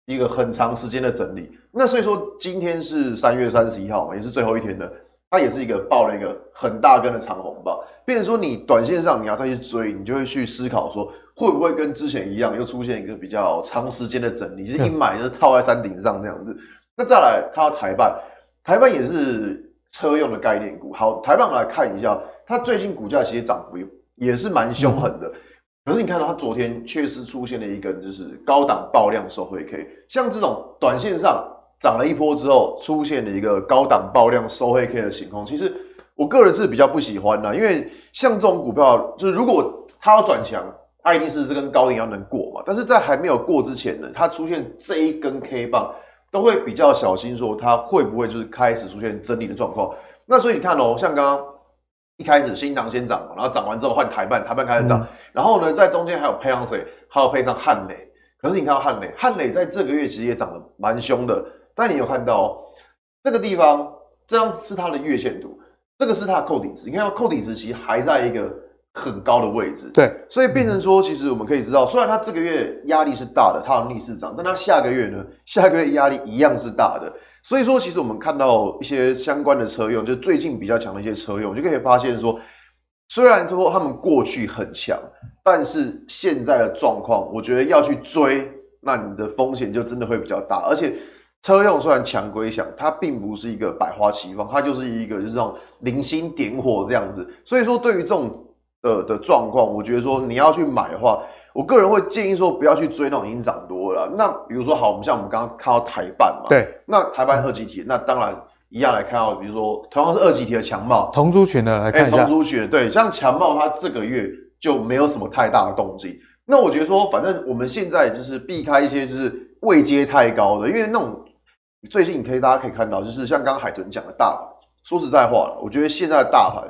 一个很长时间的整理。那所以说今天是三月三十一号嘛，也是最后一天的。它也是一个爆了一个很大根的长红棒，变成说你短线上你要再去追，你就会去思考说会不会跟之前一样又出现一个比较长时间的整理，就是一买就是套在山顶上这样子。那再来看到台办，台办也是车用的概念股。好，台半来看一下，它最近股价其实涨幅也是蛮凶狠的。可是你看到它昨天确实出现了一根就是高档爆量收回 K，像这种短线上。涨了一波之后，出现了一个高档爆量收黑 K 的情况。其实我个人是比较不喜欢的，因为像这种股票，就是如果它要转强，它一定是这根高点要能过嘛。但是在还没有过之前呢，它出现这一根 K 棒，都会比较小心，说它会不会就是开始出现整理的状况。那所以你看哦，像刚刚一开始新塘先涨嘛，然后涨完之后换台半，台半开始涨，嗯、然后呢，在中间还有配上谁？还有配上汉磊。可是你看到汉磊，汉磊在这个月其实也涨得蛮凶的。但你有看到这个地方，这样是它的月线图，这个是它的扣底值。你看到扣底值其实还在一个很高的位置，对，所以变成说，其实我们可以知道，虽然它这个月压力是大的，它有逆势涨，但它下个月呢，下个月压力一样是大的。所以说，其实我们看到一些相关的车用，就最近比较强的一些车用，就可以发现说，虽然说他们过去很强，但是现在的状况，我觉得要去追，那你的风险就真的会比较大，而且。车用虽然强归强，它并不是一个百花齐放，它就是一个就是这种零星点火这样子。所以说，对于这种的的状况，我觉得说你要去买的话，我个人会建议说不要去追那种已经涨多了。那比如说好，我们像我们刚刚看到台办嘛，对，那台办二级体，那当然一样来看到，比如说同样是二级体的强茂同族群的来看一下，同族群对，像强茂它这个月就没有什么太大的动静。那我觉得说，反正我们现在就是避开一些就是位阶太高的，因为那种。最近你可以大家可以看到，就是像刚刚海豚讲的大盘。说实在话了，我觉得现在的大盘，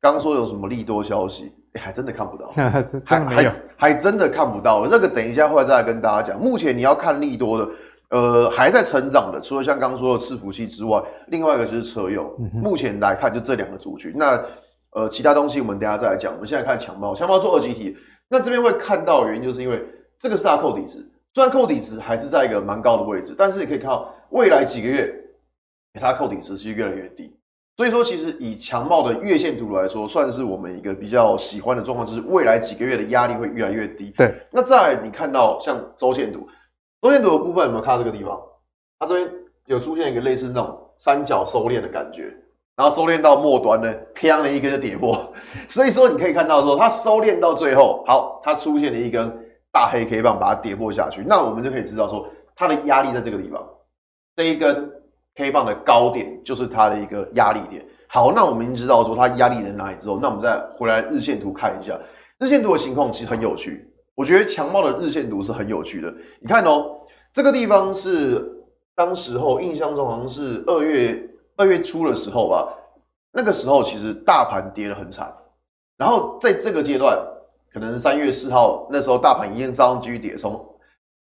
刚刚说有什么利多消息，哎，还真的看不到，还还还真的看不到。这个等一下会再来跟大家讲。目前你要看利多的，呃，还在成长的，除了像刚刚说的伺服器之外，另外一个就是车用。嗯、目前来看就这两个族群。那呃，其他东西我们等下再来讲。我们现在看强茂，强茂做二级体，那这边会看到的原因就是因为这个是它扣底值，虽然扣底值还是在一个蛮高的位置，但是你可以看到。未来几个月，它扣底值是越来越低，所以说，其实以强茂的月线图来说，算是我们一个比较喜欢的状况，就是未来几个月的压力会越来越低。对，那再来你看到像周线图，周线图的部分有没有看到这个地方？它这边有出现一个类似那种三角收敛的感觉。然后收敛到末端呢，啪的一根就跌破，所以说你可以看到说它收敛到最后，好，它出现了一根大黑 K 棒把它跌破下去，那我们就可以知道说它的压力在这个地方，这一根 K 棒的高点就是它的一个压力点。好，那我们已经知道说它压力在哪里之后，那我们再回来日线图看一下，日线图的情况其实很有趣，我觉得强茂的日线图是很有趣的。你看哦，这个地方是当时候印象中好像是二月。二月初的时候吧，那个时候其实大盘跌得很惨，然后在这个阶段，可能三月四号那时候大盘一样照样继续跌，从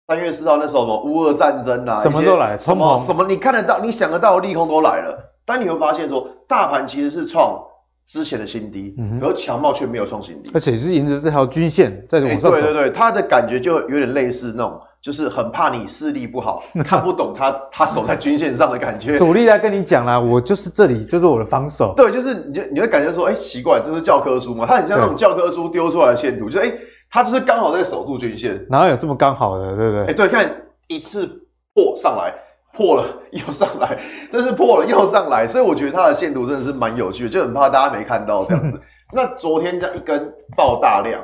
三月四号那时候什么乌俄战争啊，什么都来，什么什么你看得到、你想得到的利空都来了，但你会发现说，大盘其实是创之前的新低，嗯、而强茂却没有创新低，而且是沿着这条均线在往上走、欸。对对对，它的感觉就有点类似那种。就是很怕你视力不好，看不懂他他守在均线上的感觉。主力在跟你讲啦，我就是这里，就是我的防守。对，就是你就你会感觉说，哎、欸，奇怪，这是教科书吗？它很像那种教科书丢出来的线图，就哎、欸，它就是刚好在守住均线。哪有这么刚好的，对不对？哎、欸，对，看一次破上来，破了又上来，这是破了又上来，所以我觉得它的线图真的是蛮有趣的，就很怕大家没看到这样子。那昨天这样一根爆大量，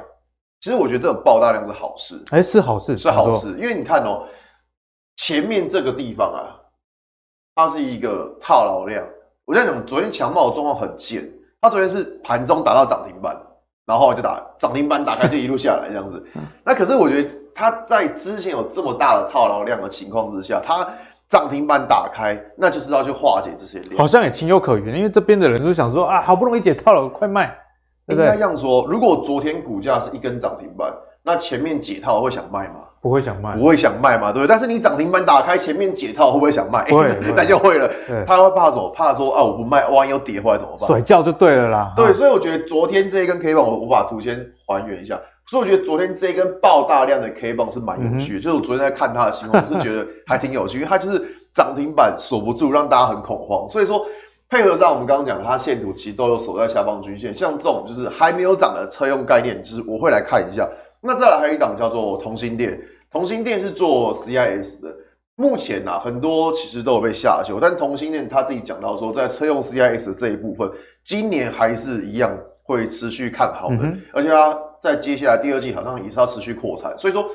其实我觉得这种爆大量是好事，哎、欸，是好事，是好事，因为你看哦、喔。前面这个地方啊，它是一个套牢量。我在讲昨天强茂的状况很贱，它昨天是盘中打到涨停板，然后就打涨停板打开就一路下来这样子。那可是我觉得它在之前有这么大的套牢量的情况之下，它涨停板打开，那就是要去化解这些量。好像也情有可原，因为这边的人都想说啊，好不容易解套了，快卖。对不对？应该这样说，如果昨天股价是一根涨停板，那前面解套会想卖吗？不会想卖，不会想卖嘛，对不对？但是你涨停板打开，前面解套，会不会想卖？会，那就会了。他会怕什么？怕说啊，我不卖，万一又跌回来怎么办？甩轿就对了啦。对，所以我觉得昨天这一根 K 棒，我我把图先还原一下。所以我觉得昨天这一根爆大量的 K 棒是蛮有趣的，嗯、就是我昨天在看它的情况，我是觉得还挺有趣，因为它就是涨停板锁不住，让大家很恐慌。所以说配合上我们刚刚讲的，它线图其实都有守在下方均线。像这种就是还没有涨的车用概念，就是我会来看一下。那再来还有一档叫做同心电。同心电是做 CIS 的，目前啊很多其实都有被下修，但同心电他自己讲到说，在车用 CIS 的这一部分，今年还是一样会持续看好的，嗯、而且他在接下来第二季好像也是要持续扩产，所以说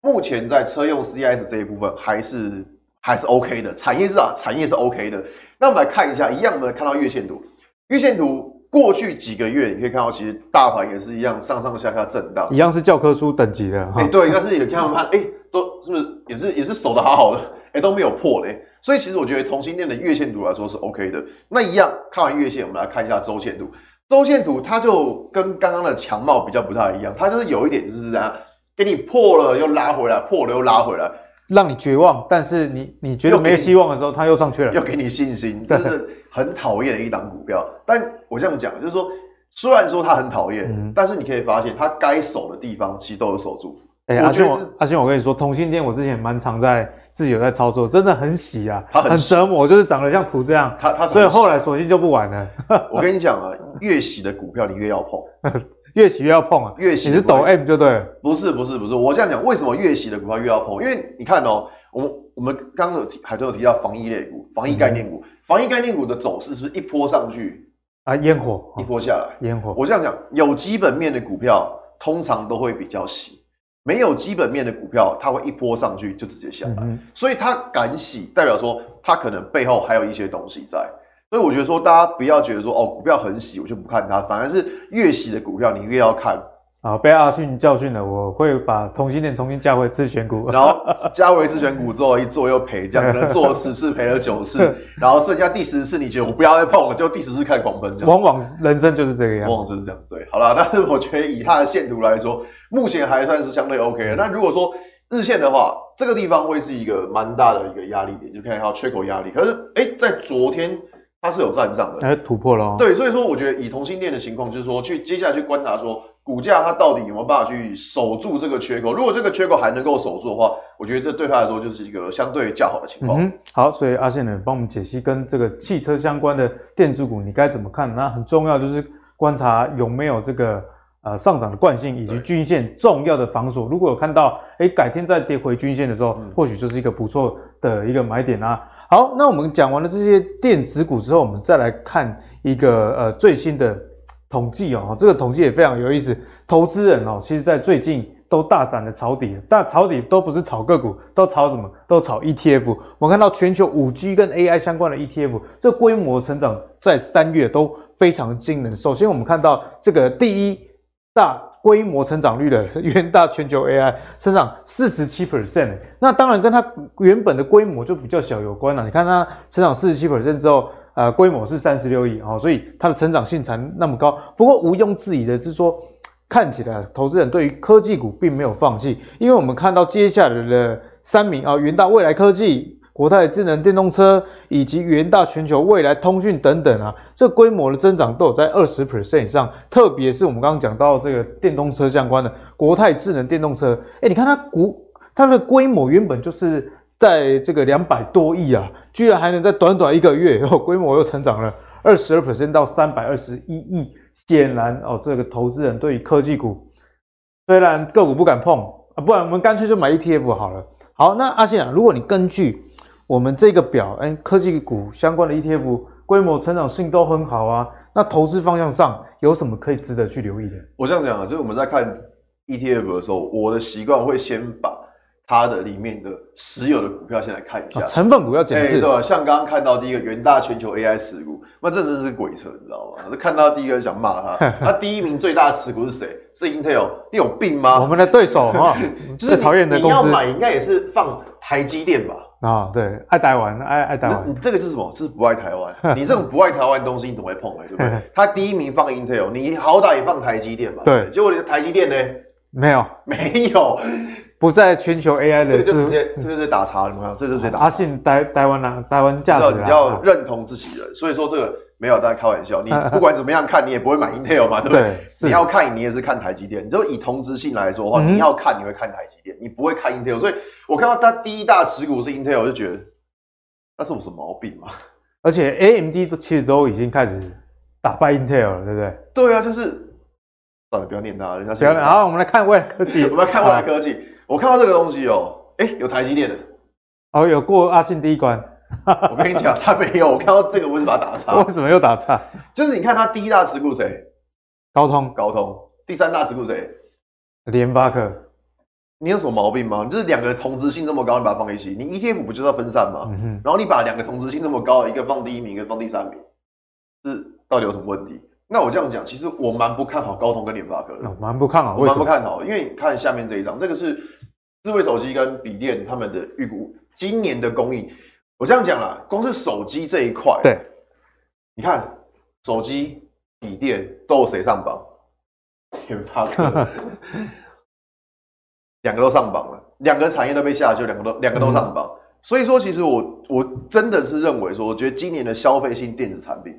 目前在车用 CIS 这一部分还是还是 OK 的，产业是啊，产业是 OK 的。那我们来看一下，一样的看到月线图，月线图。过去几个月，你可以看到，其实大盘也是一样上上下下震荡，一样是教科书等级的。哎、欸，对，但是也看到看，哎、欸，都是不是也是也是守得好好的，哎、欸，都没有破嘞。所以其实我觉得同性恋的月线图来说是 OK 的。那一样看完月线，我们来看一下周线图。周线图它就跟刚刚的强貌比较不太一样，它就是有一点就是这样，给你破了又拉回来，破了又拉回来。让你绝望，但是你你觉得没希望的时候，它又上去了，要给你信心，就是很讨厌的一档股票。但我这样讲，就是说，虽然说它很讨厌，嗯、但是你可以发现，它该守的地方其实都有守住。哎、欸，阿信，阿信，我跟你说，同性恋我之前蛮常在自己有在操作，真的很喜啊，它很，很折磨，就是长得像图这样。它它，所以后来索性就不玩了。我跟你讲啊，越喜的股票你越要碰。越洗越要碰啊！越洗是抖 M 就对了。不是不是不是，我这样讲，为什么越洗的股票越要碰？因为你看哦，我们我们刚刚有提，还都有提到防疫类股、防疫概念股、嗯、防疫概念股的走势是不是一波上去啊？烟火一波下来，烟火。我这样讲，有基本面的股票通常都会比较洗，没有基本面的股票，它会一波上去就直接下来，嗯、所以它敢洗，代表说它可能背后还有一些东西在。所以我觉得说，大家不要觉得说哦，股票很洗，我就不看它。反而是越洗的股票，你越要看。啊，被阿信教训了，我会把同性恋重新加回自选股。然后加回自选股之后，一做又赔，这样可能做了十次赔了九次，然后剩下第十次，你觉得我不要再碰了，就第十次看狂奔。往往人生就是这个样，往往就是这样。对，好了，但是我觉得以它的线图来说，目前还算是相对 OK 的。那如果说日线的话，这个地方会是一个蛮大的一个压力点，就看一下缺口压力。可是，哎、欸，在昨天。它是有站上的，哎，突破了。对，所以说我觉得以同欣电的情况，就是说去接下来去观察说股价它到底有没有办法去守住这个缺口？如果这个缺口还能够守住的话，我觉得这对他来说就是一个相对较好的情况。嗯，好，所以阿宪呢帮我们解析跟这个汽车相关的电子股，你该怎么看？那很重要就是观察有没有这个呃上涨的惯性，以及均线重要的防守。如果有看到，哎，改天再跌回均线的时候，嗯、或许就是一个不错的一个买点啊。好，那我们讲完了这些电子股之后，我们再来看一个呃最新的统计哦，这个统计也非常有意思。投资人哦，其实在最近都大胆的抄底，但抄底都不是炒个股，都炒什么？都炒 ETF。我们看到全球五 G 跟 AI 相关的 ETF，这规模成长在三月都非常惊人。首先，我们看到这个第一大。规模成长率的元大全球 AI 成长四十七 percent，那当然跟它原本的规模就比较小有关了。你看它成长四十七 percent 之后，呃，规模是三十六亿哦，所以它的成长性才那么高。不过毋庸置疑的是说，看起来投资人对于科技股并没有放弃，因为我们看到接下来的三名啊，元大未来科技。国泰智能电动车以及元大全球未来通讯等等啊，这规模的增长都有在二十 percent 以上。特别是我们刚刚讲到这个电动车相关的国泰智能电动车，哎、你看它股它的规模原本就是在这个两百多亿啊，居然还能在短短一个月，然后规模又成长了二十二 percent 到三百二十一亿。显然哦，这个投资人对于科技股虽然个股不敢碰啊，不然我们干脆就买 ETF 好了。好，那阿信啊，如果你根据我们这个表，哎，科技股相关的 ETF 规模成长性都很好啊。那投资方向上有什么可以值得去留意的？我这样讲啊，就是我们在看 ETF 的时候，我的习惯会先把它的里面的持有的股票先来看一下，哦、成分股要检视，对吧？像刚刚看到第一个元大全球 AI 持股，那这真的是鬼扯，你知道吗？这看到第一个想骂他，那第一名最大的持股是谁？是 Intel，你有病吗？我们的对手哈，就是讨厌的公司。你要买应该也是放台积电吧？啊、哦，对，爱台湾，爱爱台湾。你这个是什么？这是不爱台湾。你这种不爱台湾的东西，你怎么会碰呢？对不对？他第一名放 Intel，你好歹也放台积电吧？对。结果你的台积电呢？没有，没有，不在全球 AI 的。这个就直接，这个是打叉，有没有？这个就直接打叉。阿信台台湾啊，台湾价值。你要认同自己人，所以说这个。没有，大家开玩笑。你 不管怎么样看，你也不会买 Intel 嘛，对不对？对，你要看，你也是看台积电。你就以同质性来说的话，嗯、你要看，你会看台积电，你不会看 Intel。所以我看到它第一大持股是 Intel，我就觉得那是有什么毛病嘛？而且 AMD 都其实都已经开始打败 Intel 了，对不对？对啊，就是算了，不要念它，人家不要念。好，我们来看未来科技。我们来看未来科技。我看到这个东西哦，哎，有台积电的，哦，有过阿信第一关。我跟你讲，他没有。我看到这个，我是把它打叉。为什么又打叉？就是你看他第一大持股谁？高通。高通。第三大持股谁？联发科。你有什么毛病吗？就是两个同质性这么高，你把它放一起，你 ETF 不就是要分散吗？嗯。然后你把两个同质性这么高，一个放第一名，一个放第三名，是到底有什么问题？那我这样讲，其实我蛮不看好高通跟联发科的。蛮不看好，我蛮不看好，因为你看下面这一张，这个是智慧手机跟笔电他们的预估今年的供应。我这样讲啦，光是手机这一块，对，你看手机、笔电都有谁上榜？联发科，两个都上榜了，两个产业都被下修，两个都两个都上榜。嗯、所以说，其实我我真的是认为说，我觉得今年的消费性电子产品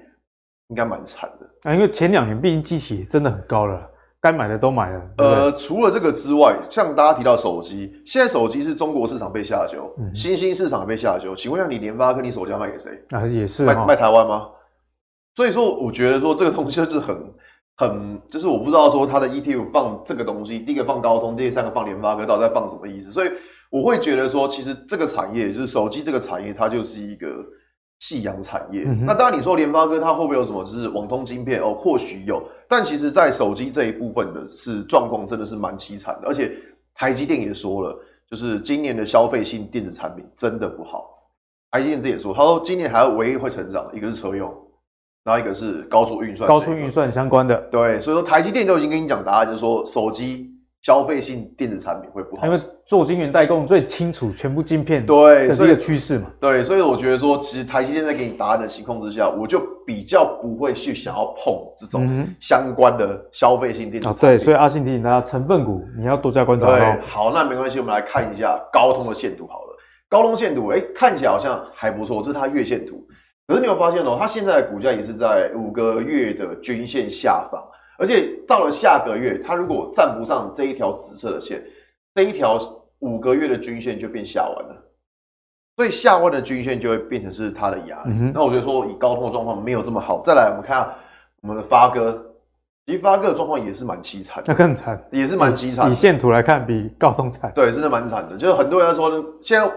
应该蛮惨的啊，因为前两年毕竟基期真的很高了。该买的都买了。呃，除了这个之外，像大家提到手机，现在手机是中国市场被下修，嗯、新兴市场也被下修。请问一下，你联发科，你手机要卖给谁？啊，也是卖卖台湾吗？所以说，我觉得说这个东西就是很很，就是我不知道说它的 ETF 放这个东西，第一个放高通，第三个放联发科，到底在放什么意思？所以我会觉得说，其实这个产业就是手机这个产业，它就是一个。夕阳产业，嗯、那当然你说联发科它会不会有什么就是网通晶片哦？或许有，但其实，在手机这一部分的是状况真的是蛮凄惨的，而且台积电也说了，就是今年的消费性电子产品真的不好。台积电自己也说，他说今年还有唯一会成长的，一个是车用，然后一个是高速运算，高速运算相关的。对，所以说台积电就已经跟你讲答案，就是说手机。消费性电子产品会不好，因为做晶圆代工最清楚全部晶片，对，是一个趋势嘛。对，所以我觉得说，其实台积电在给你答案的情况之下，我就比较不会去想要碰这种相关的消费性电子产品。啊，对，所以阿信提醒大家，成分股你要多加观察。对，好，那没关系，我们来看一下高通的线图好了。高通线图，哎，看起来好像还不错，这是它月线图。可是你有发现哦，它现在的股价也是在五个月的均线下方。而且到了下个月，它如果站不上这一条紫色的线，这一条五个月的均线就变下弯了，所以下弯的均线就会变成是它的压力。嗯、那我觉得说以高通的状况没有这么好。再来，我们看下我们的发哥。其实发哥的状况也是蛮凄惨的，那更惨，也是蛮凄惨。以线图来看，比高通惨。对，真的蛮惨的。就是很多人说呢，现在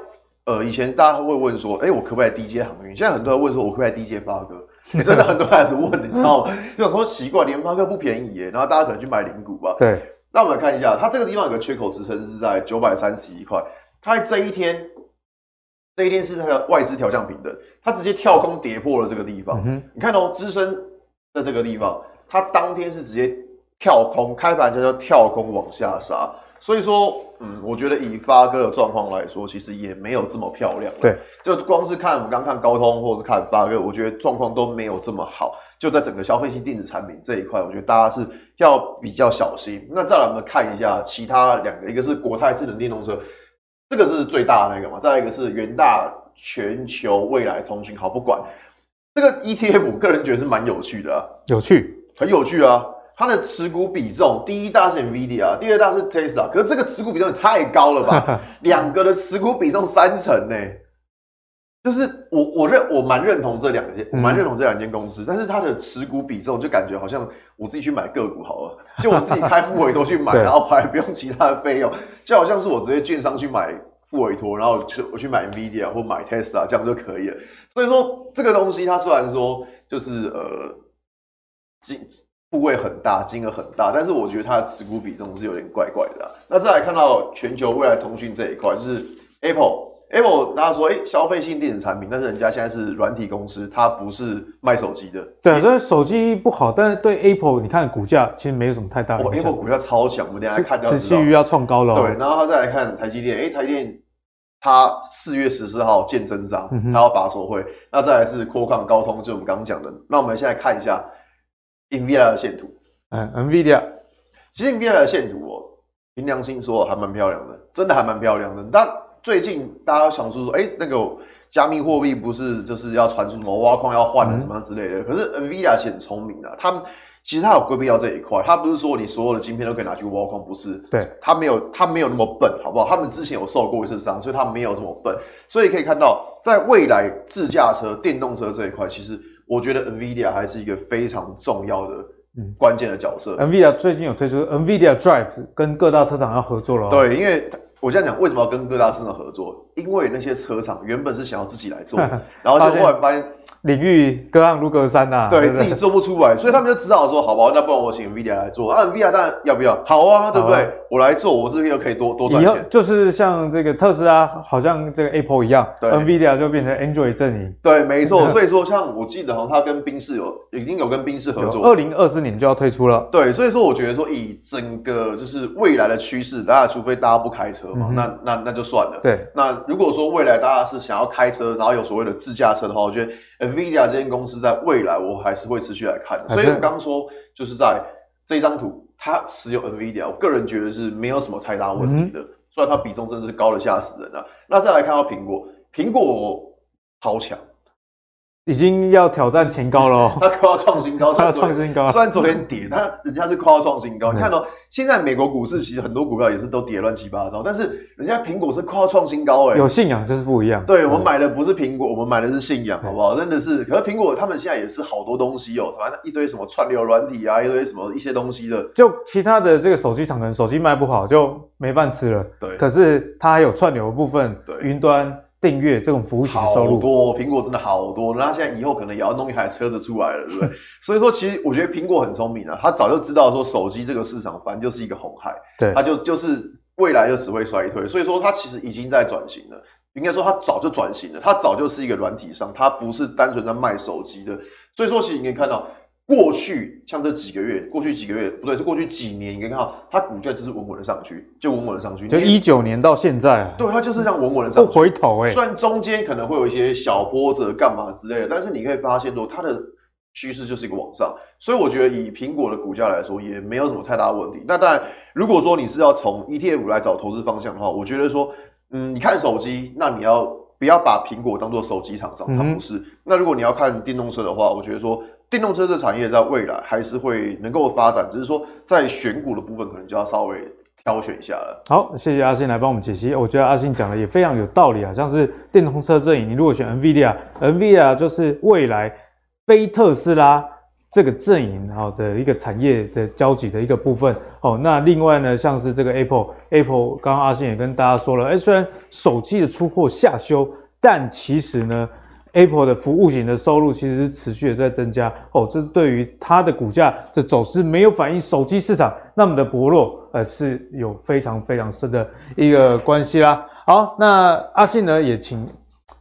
呃，以前大家会问说，哎、欸，我可不可以低阶航运？现在很多人问说，我可不可以低阶发哥？真的很多人还是问，你知道吗？就说奇怪，联发科不便宜耶，然后大家可能去买零股吧。对。那我们来看一下，它这个地方有个缺口支撑是在九百三十一块，它这一天，这一天是它的外资调降平等，它直接跳空跌破了这个地方。嗯、你看哦，支撑在这个地方，它当天是直接。跳空开盘就叫跳空往下杀，所以说，嗯，我觉得以发哥的状况来说，其实也没有这么漂亮。对，就光是看我们刚看高通，或者是看发哥，我觉得状况都没有这么好。就在整个消费性电子产品这一块，我觉得大家是要比较小心。那再来我们看一下其他两个，一个是国泰智能电动车，这个是最大的那个嘛，再来一个是元大全球未来通讯。好，不管这个 ETF，个人觉得是蛮有趣的啊，有趣，很有趣啊。它的持股比重，第一大是 NVIDIA，第二大是 Tesla，可是这个持股比重也太高了吧？两个的持股比重三成呢，就是我我认我蛮认同这两间，我蛮认同这两间公司，嗯、但是它的持股比重就感觉好像我自己去买个股好了，就我自己开付委托去买，然后还不用其他的费用，就好像是我直接券商去买付委托，然后去我去买 NVIDIA 或买 Tesla 这样就可以了。所以说这个东西它虽然说就是呃，部位很大，金额很大，但是我觉得它的持股比重是有点怪怪的啊。那再来看到全球未来通讯这一块，就是 Apple，Apple 大家说，哎、欸，消费性电子产品，但是人家现在是软体公司，它不是卖手机的。对，所以手机不好，但是对 Apple，你看股价其实没有什么太大的影响。Apple 股价超强，我们等一下看到。持续要创高了。对，然后他再来看台积电，哎、欸，台积电它四月十四号见增长，它要法说会。那再来是科康高通，就我们刚刚讲的。那我们现在看一下。NVIDIA 的线图，嗯，NVIDIA，其实 NVIDIA 的线图哦，凭良心说还蛮漂亮的，真的还蛮漂亮的。但最近大家想说说，哎、欸，那个加密货币不是就是要传出什么挖矿要换了什么样之类的？嗯、可是 NVIDIA 是很聪明的，他们其实他有规避到这一块，他不是说你所有的晶片都可以拿去挖矿，不是？对，他没有，他没有那么笨，好不好？他们之前有受过一次伤，所以他没有这么笨。所以可以看到，在未来自驾车、电动车这一块，其实。我觉得 NVIDIA 还是一个非常重要的、关键的角色。嗯、NVIDIA 最近有推出 NVIDIA Drive，跟各大车厂要合作了。对，因为我这样讲，为什么要跟各大车厂合作？因为那些车厂原本是想要自己来做，然后就后来发现。领域隔行如隔山呐、啊，对，自己做不出来，所以他们就只好说，好吧，那不然我请 NVIDIA 来做啊，NVIDIA 当然要不要？好啊，对不对？我来做，我是不是又可以多多赚钱？以后就是像这个特斯拉，好像这个 Apple 一样对，NVIDIA 就变成 Android 阵营。对，没错。所以说，像我记得好像他跟宾士有已经有跟宾士合作，二零二四年就要推出了。对，所以说我觉得说，以整个就是未来的趋势，大家除非大家不开车嘛，嗯、那那那就算了。对，那如果说未来大家是想要开车，然后有所谓的自驾车的话，我觉得。NVIDIA 这间公司在未来，我还是会持续来看的。所以我刚刚说，就是在这张图，它持有 NVIDIA，我个人觉得是没有什么太大问题的。虽然它比重真的是高的吓死人了。那再来看到苹果，苹果超强。已经要挑战前高了，哦，它快要创新高，它要创新高。虽然昨天跌，但人家是快要创新高。你看到，哦，现在美国股市其实很多股票也是都跌乱七八糟，但是人家苹果是快要创新高哎，有信仰就是不一样。对，我们买的不是苹果，我们买的是信仰，好不好？真的是。可是苹果他们现在也是好多东西哦，反正一堆什么串流软体啊，一堆什么一些东西的。就其他的这个手机厂可能手机卖不好就没饭吃了，对。可是它还有串流的部分，对，云端。订阅这种服务型收入好多，苹果真的好多。那现在以后可能也要弄一台车子出来了，对不对？所以说，其实我觉得苹果很聪明啊，他早就知道说手机这个市场反正就是一个红海，对，他就就是未来就只会衰退。所以说，他其实已经在转型了。应该说，他早就转型了，他早就是一个软体商，他不是单纯在卖手机的。所以说，其实你可以看到。过去像这几个月，过去几个月不对，是过去几年，你可以看到它股价就是稳稳的上去，就稳稳的上去。就一九年到现在，对，它就是这样稳稳的上去。不回头哎、欸，虽然中间可能会有一些小波折，干嘛之类的，但是你可以发现说，它的趋势就是一个往上。所以我觉得以苹果的股价来说，也没有什么太大问题。那当然，如果说你是要从 ETF 来找投资方向的话，我觉得说，嗯，你看手机，那你要不要把苹果当做手机厂商？它不是。嗯、那如果你要看电动车的话，我觉得说。电动车的产业在未来还是会能够发展，只是说在选股的部分可能就要稍微挑选一下了。好，谢谢阿信来帮我们解析。我觉得阿信讲的也非常有道理啊，像是电动车阵营，你如果选 NVIDIA，NVIDIA 就是未来非特斯拉这个阵营好的一个产业的交集的一个部分。好，那另外呢，像是这个 Apple，Apple 刚刚阿信也跟大家说了，哎，虽然手机的出货下修，但其实呢。Apple 的服务型的收入其实是持续的在增加哦，这是对于它的股价的走势没有反映手机市场那么的薄弱，呃，是有非常非常深的一个关系啦。好，那阿信呢也请，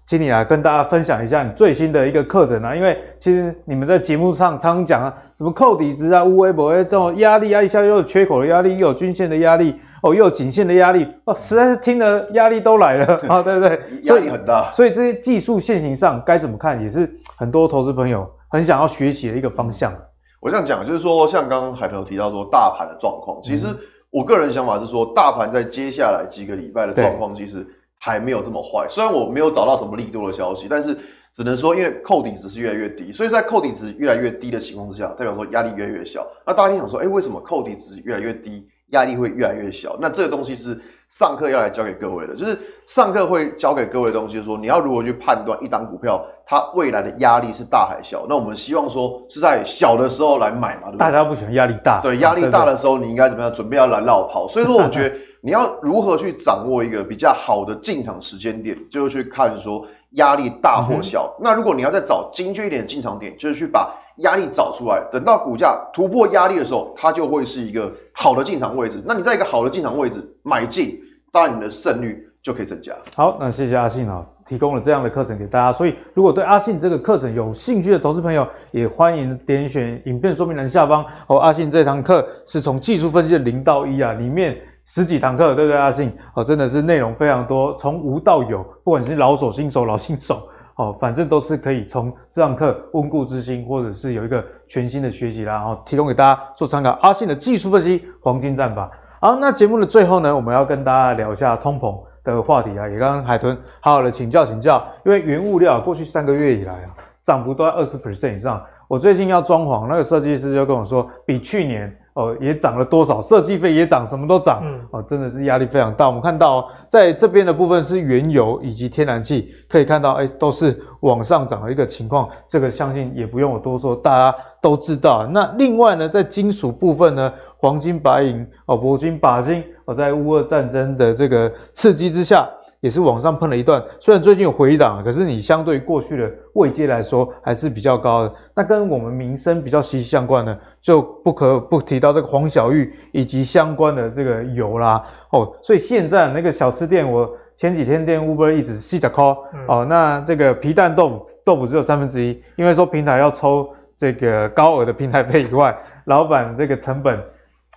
请你来跟大家分享一下你最新的一个课程啊，因为其实你们在节目上常常讲啊，什么扣底值啊、乌微博这种压力啊，一下又有缺口的压力，又有均线的压力。哦，又有颈线的压力哦，实在是听了压力都来了啊，对不对？压力很大，所以这些技术线型上该怎么看，也是很多投资朋友很想要学习的一个方向。我这样讲，就是说，像刚刚海豚提到说大盘的状况，其实我个人想法是说，大盘在接下来几个礼拜的状况其实还没有这么坏。虽然我没有找到什么利多的消息，但是只能说，因为扣底值是越来越低，所以在扣底值越来越低的情况之下，代表说压力越来越小。那大家想说，哎，为什么扣底值越来越低？压力会越来越小，那这个东西是上课要来教给各位的，就是上课会教给各位的东西，就是说你要如何去判断一档股票它未来的压力是大还小。那我们希望说是在小的时候来买嘛，对不对？大家不喜欢压力大，对，压力大的时候你应该怎么样？准备要来绕跑。所以说，我觉得你要如何去掌握一个比较好的进场时间点，就是去看说压力大或小。嗯、那如果你要再找精确一点的进场点，就是去把。压力找出来，等到股价突破压力的时候，它就会是一个好的进场位置。那你在一个好的进场位置买进，当然你的胜率就可以增加。好，那谢谢阿信啊，提供了这样的课程给大家。所以，如果对阿信这个课程有兴趣的投资朋友，也欢迎点选影片说明栏下方哦。阿信这堂课是从技术分析的零到一啊，里面十几堂课，对不对？阿信哦，真的是内容非常多，从无到有，不管是老手、新手、老新手。哦，反正都是可以从这堂课温故知新，或者是有一个全新的学习啦，然后提供给大家做参考。阿信的技术分析黄金战法。好，那节目的最后呢，我们要跟大家聊一下通膨的话题啊。也刚刚海豚好好的请教请教，因为原物料过去三个月以来啊，涨幅都在二十 percent 以上。我最近要装潢，那个设计师就跟我说，比去年。哦，也涨了多少？设计费也涨，什么都涨。嗯，哦，真的是压力非常大。我们看到，在这边的部分是原油以及天然气，可以看到，哎，都是往上涨的一个情况。这个相信也不用我多说，大家都知道。那另外呢，在金属部分呢，黄金、白银、哦，铂金、钯金，哦，在乌俄战争的这个刺激之下。也是往上碰了一段，虽然最近有回档，可是你相对于过去的位阶来说还是比较高的。那跟我们民生比较息息相关的，就不可不提到这个黄小玉以及相关的这个油啦。哦，所以现在那个小吃店，我前几天店 Uber 一直细讲 call 哦，那这个皮蛋豆腐豆腐只有三分之一，因为说平台要抽这个高额的平台费以外，老板这个成本。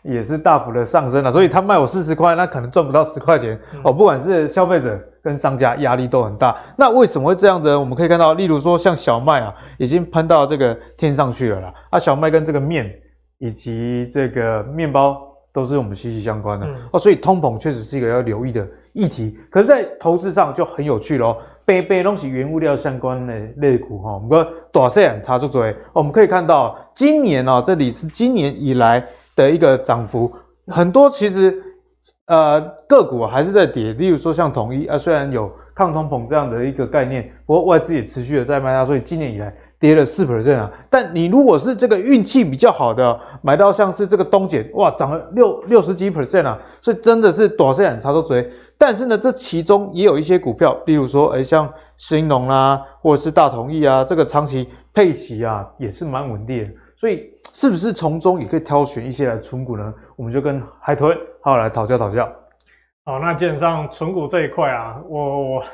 也是大幅的上升了，所以他卖我四十块，那可能赚不到十块钱哦。不管是消费者跟商家压力都很大。那为什么会这样子？我们可以看到，例如说像小麦啊，已经喷到这个天上去了啦。啊，小麦跟这个面以及这个面包都是我们息息相关的哦。所以通膨确实是一个要留意的议题。可是，在投资上就很有趣喽。杯杯东西原物料相关的类股哈，我们个短线差出嘴。我们可以看到，今年啊，这里是今年以来。的一个涨幅很多，其实呃个股还是在跌，例如说像统一啊，虽然有抗通膨这样的一个概念，不过外资也持续的在卖它，所以今年以来跌了四 percent 啊。但你如果是这个运气比较好的，买到像是这个东碱，哇，涨了六六十几 percent 啊，所以真的是短线插手嘴。但是呢，这其中也有一些股票，例如说，哎，像兴农啊，或者是大同意啊，这个长期配息啊，也是蛮稳定的，所以。是不是从中也可以挑选一些来存股呢？我们就跟海豚好来讨教讨教。好，那基本上存股这一块啊，我我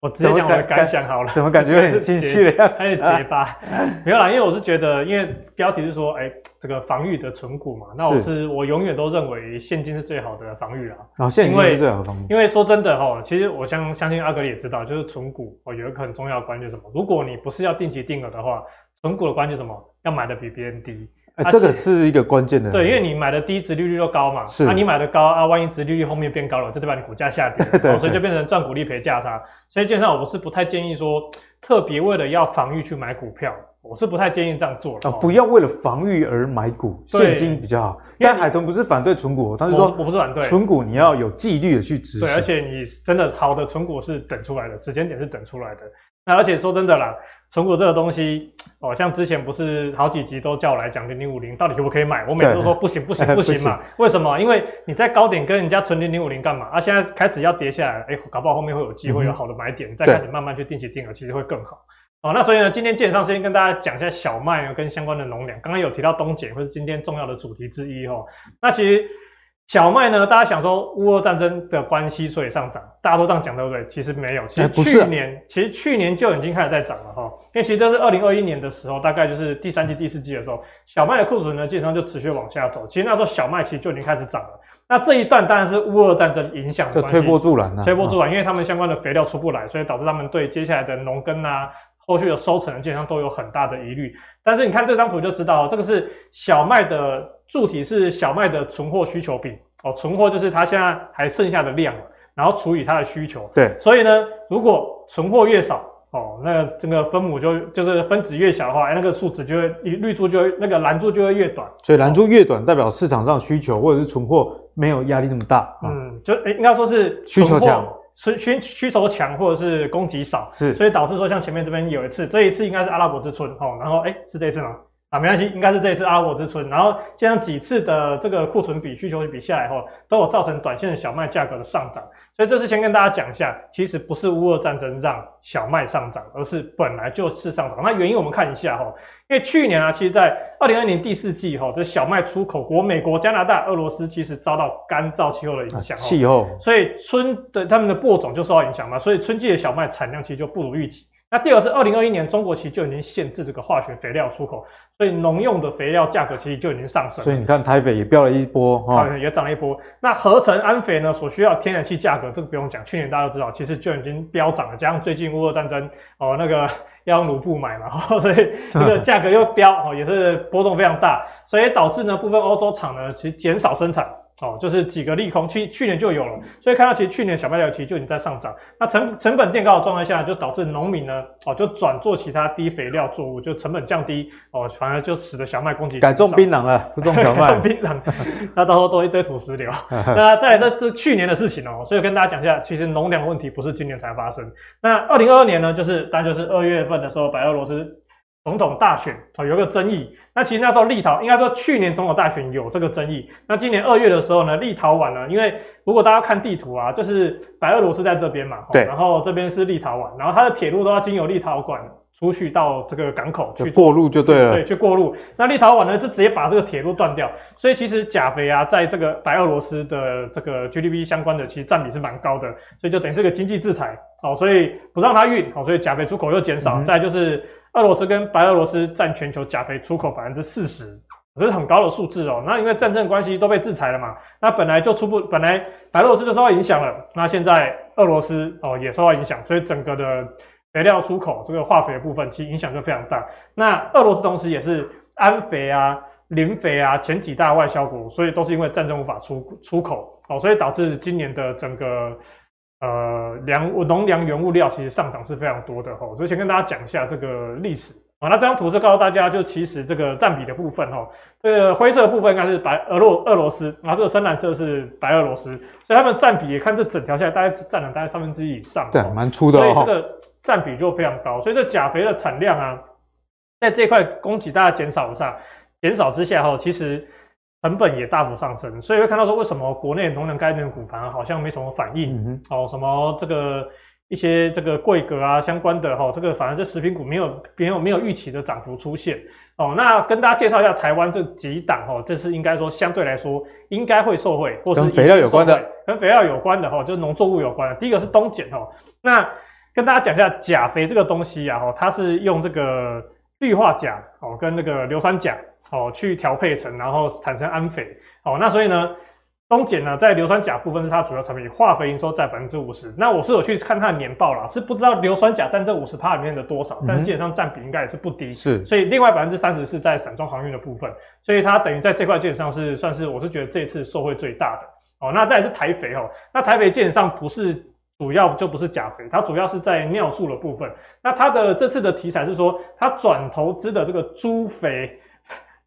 我直接讲我的感想好了。怎么感觉很心虚的样子？开始 结巴。没有啦，因为我是觉得，因为标题是说，哎、欸，这个防御的存股嘛，那我是，是我永远都认为现金是最好的防御啦。啊，现金是最好的防御。因为说真的哈，其实我相相信阿格力也知道，就是存股哦，有一个很重要的关键是什么？如果你不是要定期定额的话，存股的关键是什么？要买的比别人低。哎、欸，这个是一个关键的。对，因为你买的低，值利率又高嘛。是。那、啊、你买的高啊，万一值利率后面变高了，就代表你股价下跌，对所以就变成赚股利赔价差。所以基本上我是不太建议说，特别为了要防御去买股票，我是不太建议这样做的。哦，不要为了防御而买股，现金比较好。但海豚不是反对存股，他是说我不是反对存股，你要有纪律的去执行。对，而且你真的好的存股是等出来的，时间点是等出来的。那而且说真的啦，存股这个东西，哦，像之前不是好几集都叫我来讲零零五零到底可不可以买，我每次都说不行不行 不行嘛。为什么？因为你在高点跟人家存零零五零干嘛？啊，现在开始要跌下来，哎，搞不好后面会有机会有好的买点，嗯、再开始慢慢去定期定额，其实会更好。哦，那所以呢，今天基本上先跟大家讲一下小麦跟相关的农粮。刚刚有提到东碱，或是今天重要的主题之一哦。那其实小麦呢，大家想说乌俄战争的关系，所以上涨，大家都这样讲对不对？其实没有，其实去年，其实去年就已经开始在涨了哈。因为其实这是二零二一年的时候，大概就是第三季、第四季的时候，小麦的库存呢，基本上就持续往下走。其实那时候小麦其实就已经开始涨了。那这一段当然是乌俄战争影响的关系，推波助澜，推波助澜，因为他们相关的肥料出不来，所以导致他们对接下来的农耕啊。后续的收成基本上都有很大的疑虑，但是你看这张图就知道，这个是小麦的柱体是小麦的存货需求比哦，存货就是它现在还剩下的量，然后除以它的需求。对，所以呢，如果存货越少哦，那这个分母就就是分子越小的话，哎那个数值就会绿柱就会那个蓝柱就会越短。所以蓝柱越短，代表市场上需求或者是存货没有压力那么大。嗯，就诶应该说是需求强。需需需求强或者是供给少，是，所以导致说像前面这边有一次，这一次应该是阿拉伯之春哦，然后哎、欸、是这一次吗？啊没关系，应该是这一次阿拉伯之春，然后这样几次的这个库存比需求比下来后，都有造成短线的小麦价格的上涨。所以这次先跟大家讲一下，其实不是乌俄战争让小麦上涨，而是本来就是上涨。那原因我们看一下哈，因为去年啊，其实在二零二零年第四季哈，这小麦出口国美国、加拿大、俄罗斯其实遭到干燥气候的影响，气候，所以春的他们的播种就受到影响嘛，所以春季的小麦产量其实就不如预期。那第二是二零二一年，中国其实就已经限制这个化学肥料出口，所以农用的肥料价格其实就已经上升。所以你看台肥也飙了一波，哈，也涨了一波。那合成氨肥呢，所需要天然气价格，这个不用讲，去年大家都知道，其实就已经飙涨了。加上最近乌俄战争，哦，那个 要用卢布买嘛，所以这个价格又飙，哦，也是波动非常大，所以导致呢部分欧洲厂呢其实减少生产。哦，就是几个利空，去去年就有了，所以看到其实去年小麦料其实就已经在上涨，那成成本垫高的状态下，就导致农民呢，哦，就转做其他低肥料作物，就成本降低，哦，反而就使得小麦供给改种槟榔了，不种小麦，种槟榔，那到时候都一堆土石流。那再来这这去年的事情哦，所以跟大家讲一下，其实农粮问题不是今年才发生，那二零二二年呢，就是当然就是二月份的时候，白俄罗斯。总统大选哦，有个争议。那其实那时候立陶，应该说去年总统大选有这个争议。那今年二月的时候呢，立陶宛呢，因为如果大家看地图啊，就是白俄罗斯在这边嘛，对，然后这边是立陶宛，然后它的铁路都要经由立陶宛出去到这个港口去过路就对了，对，去过路。那立陶宛呢，就直接把这个铁路断掉。所以其实钾肥啊，在这个白俄罗斯的这个 GDP 相关的，其实占比是蛮高的，所以就等于是个经济制裁哦，所以不让它运哦，所以钾肥出口又减少。嗯、再就是。俄罗斯跟白俄罗斯占全球钾肥出口百分之四十，这是很高的数字哦。那因为战争关系都被制裁了嘛，那本来就出不，本来白俄罗斯就受到影响了，那现在俄罗斯哦也受到影响，所以整个的肥料出口这个化肥的部分其实影响就非常大。那俄罗斯同时也是安肥啊、磷肥啊前几大外销国，所以都是因为战争无法出出口哦，所以导致今年的整个。呃，粮农粮原物料其实上涨是非常多的哈，所以先跟大家讲一下这个历史啊。那这张图是告诉大家，就其实这个占比的部分哈，这个灰色的部分应该是白俄罗俄罗斯，然后这个深蓝色是白俄罗斯，所以他们占比也看这整条下来大概占了大概三分之一以上，对，蛮粗的，所以这个占比就非常高。所以这钾肥的产量啊，在这块供给大家减少上减少之下哈，其实。成本也大幅上升，所以会看到说，为什么国内农粮概念股盘好像没什么反应？嗯、哦，什么这个一些这个贵格啊相关的哈、哦，这个反而是食品股没有没有没有预期的涨幅出现哦。那跟大家介绍一下台湾这几档哦，这是应该说相对来说应该会受惠，或是跟肥料有关的，跟肥料有关的哈、哦，就是农作物有关的。第一个是东碱哦，那跟大家讲一下钾肥这个东西啊，哈，它是用这个氯化钾哦跟那个硫酸钾。哦，去调配成，然后产生氨肥。哦，那所以呢，东碱呢，在硫酸钾部分是它主要产品，化肥营收在百分之五十。那我是有去看它的年报啦，是不知道硫酸钾占这五十趴里面的多少，但基本上占比应该也是不低。是，所以另外百分之三十是在散装航运的部分，所以它等于在这块基本上是算是，我是觉得这次受惠最大的。哦，那再来是台肥哦，那台肥基本上不是主要就不是钾肥，它主要是在尿素的部分。那它的这次的题材是说，它转投资的这个猪肥。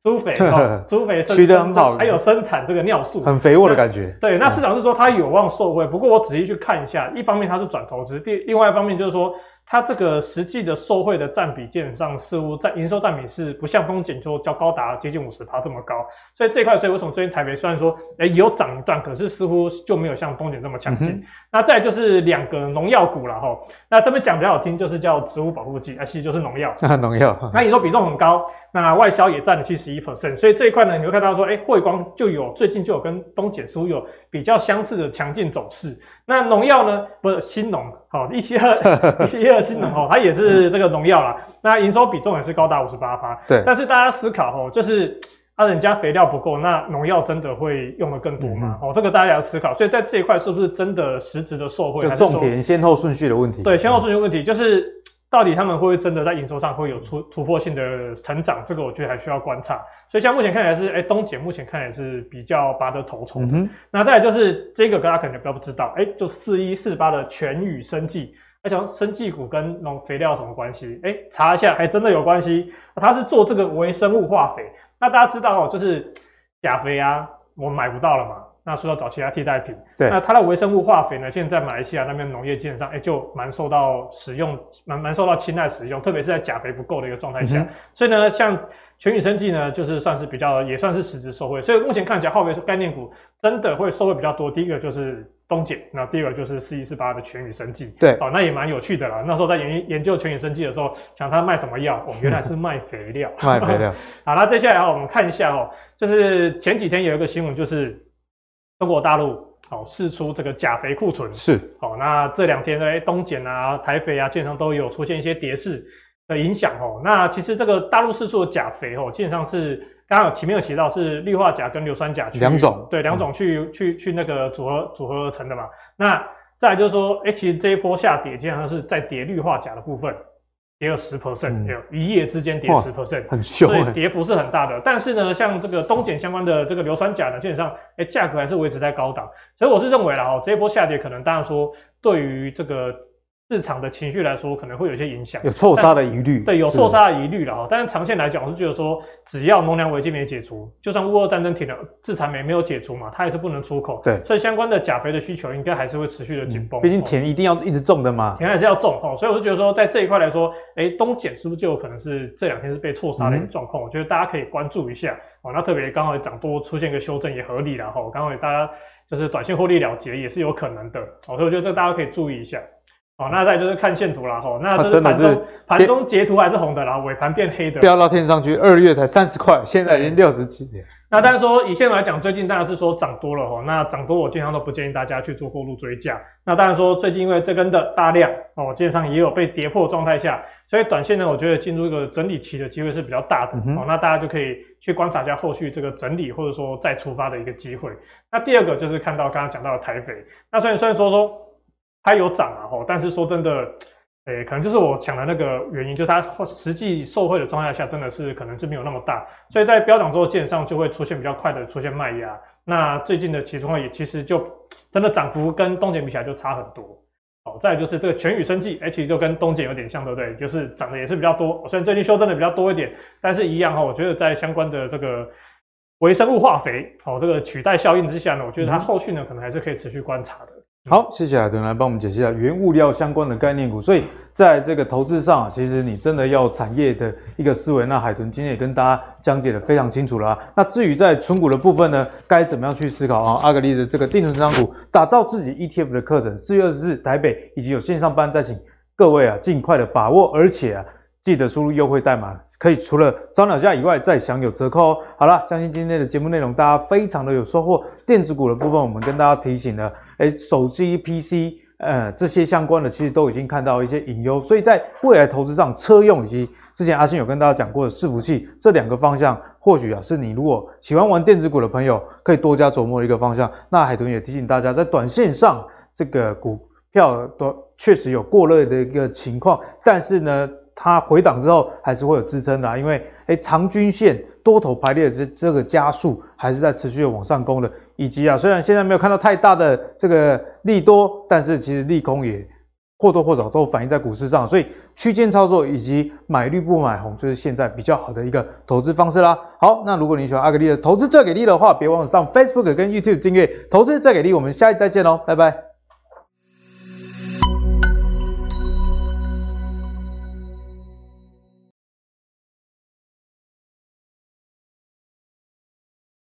猪肥，哦、猪肥生得很好，还有生产这个尿素，很肥沃的感觉。对，那市场是说它有望受惠，不过我仔细去看一下，一方面它是转投资，第另外一方面就是说。它这个实际的受惠的占比，基本上似乎在营收占比是不像东碱就较高达接近五十趴这么高，所以这块，所以为什么最近台北虽然说诶有涨一段，可是似乎就没有像东碱这么强劲。嗯、那再就是两个农药股了哈，那这边讲比较好听，就是叫植物保护剂，啊，其实就是农药。农药。那营收比重很高，那外销也占了七十一 percent，所以这一块呢，你会看到说，诶汇光就有最近就有跟东碱似乎有比较相似的强劲走势。那农药呢？不是新农，好一七二 一七二新农哦，它也是这个农药啦。那营收比重也是高达五十八趴。对。但是大家思考哦，就是啊，人家肥料不够，那农药真的会用的更多吗？嗯、哦，这个大家要思考。所以在这一块是不是真的实质的受惠？就种田先后顺序的问题。对，先后顺序的问题就是到底他们会不会真的在营收上会有突突破性的成长？这个我觉得还需要观察。所以像目前看起来是，哎，东碱目前看起来是比较拔得头筹的。嗯、那再来就是这个，大家可能比较不知道，哎，就四一四八的全宇生技，而且生技股跟农肥料有什么关系？哎，查一下，还真的有关系。它是做这个微生物化肥。那大家知道哦，就是钾肥啊，我们买不到了嘛，那说到找其他替代品。对。那它的微生物化肥呢，现在在马来西亚那边农业基本上，哎，就蛮受到使用，蛮蛮受到青睐使用，特别是在钾肥不够的一个状态下。嗯、所以呢，像全宇生技呢，就是算是比较，也算是实质受惠。所以目前看起来，化肥概念股真的会受惠比较多。第一个就是东碱，那第二个就是四一四八的全宇生技。对，哦，那也蛮有趣的啦。那时候在研研究全宇生技的时候，想它卖什么药？哦，原来是卖肥料。卖肥料。好，那接下来我们看一下哦，就是前几天有一个新闻，就是中国大陆哦释出这个钾肥库存。是。哦，那这两天呢，东碱啊、台肥啊，基本上都有出现一些跌势。的影响哦，那其实这个大陆释出的钾肥哦，基本上是刚刚有前面有提到是氯化钾跟硫酸钾两种，对，两种去、嗯、去去那个组合组合而成的嘛。那再来就是说，哎、欸，其实这一波下跌基本上是在跌氯化钾的部分，跌了十 percent，有一夜之间跌十 percent，很凶，所以跌幅是很大的。但是呢，像这个东碱相关的这个硫酸钾呢，基本上哎价格还是维持在高档，所以我是认为啦哦，这一波下跌可能当然说对于这个。市场的情绪来说，可能会有一些影响，有错杀的疑虑。对，有错杀的疑虑了哈。但是长线来讲，我是觉得说，只要农粮危机没解除，就算乌俄战争停了，制裁没没有解除嘛，它也是不能出口。对，所以相关的钾肥的需求应该还是会持续的紧绷。毕竟田一定要一直种的嘛，田还是要种哦。所以我就觉得说，在这一块来说，哎，东碱是不是就有可能是这两天是被错杀的一个状况？我觉得大家可以关注一下哦。那特别刚好涨多出现一个修正也合理了哈。刚好大家就是短线获利了结也是有可能的哦。所以我觉得这大家可以注意一下。哦，那再就是看线图啦，吼，那这是盘中盘中截图还是红的啦，尾盘变黑的，飙到天上去，二月才三十块，现在已经六十几年。那当然说以现在来讲，最近当然是说涨多了吼，那涨多我经常都不建议大家去做过度追价。那当然说最近因为这根的大量哦，基本上也有被跌破状态下，所以短线呢，我觉得进入一个整理期的机会是比较大的。哦、嗯，那大家就可以去观察一下后续这个整理或者说再出发的一个机会。那第二个就是看到刚刚讲到的台北，那虽然虽然说说。它有涨啊，吼，但是说真的，诶、欸，可能就是我想的那个原因，就是它实际受惠的状态下，真的是可能是没有那么大，所以在飙涨之后，基本上就会出现比较快的出现卖压。那最近的其中也其实就真的涨幅跟东碱比起来就差很多。好，再来就是这个全宇生技，其实就跟东碱有点像，对不对？就是涨的也是比较多，虽然最近修正的比较多一点，但是一样哈，我觉得在相关的这个微生物化肥，好，这个取代效应之下呢，我觉得它后续呢可能还是可以持续观察的。好，谢谢海豚来帮我们解析一下原物料相关的概念股。所以在这个投资上，其实你真的要产业的一个思维。那海豚今天也跟大家讲解的非常清楚了啊。那至于在存股的部分呢，该怎么样去思考啊？阿格力的这个定存成长股，打造自己 ETF 的课程，四月二十四台北已经有线上班，再请各位啊尽快的把握，而且啊记得输入优惠代码，可以除了早鸟价以外再享有折扣哦。好了，相信今天的节目内容大家非常的有收获。电子股的部分，我们跟大家提醒了。诶，手机、PC，呃，这些相关的其实都已经看到一些隐忧，所以在未来投资上，车用以及之前阿信有跟大家讲过的伺服器这两个方向，或许啊是你如果喜欢玩电子股的朋友可以多加琢磨的一个方向。那海豚也提醒大家，在短线上这个股票都确实有过热的一个情况，但是呢，它回档之后还是会有支撑的啊，因为哎，长均线多头排列的这这个加速还是在持续的往上攻的，以及啊，虽然现在没有看到太大的这个利多，但是其实利空也或多或少都反映在股市上，所以区间操作以及买绿不买红，就是现在比较好的一个投资方式啦。好，那如果你喜欢阿格丽的投资最给力的话，别忘了上 Facebook 跟 YouTube 订阅投资最给力，我们下期再见喽，拜拜。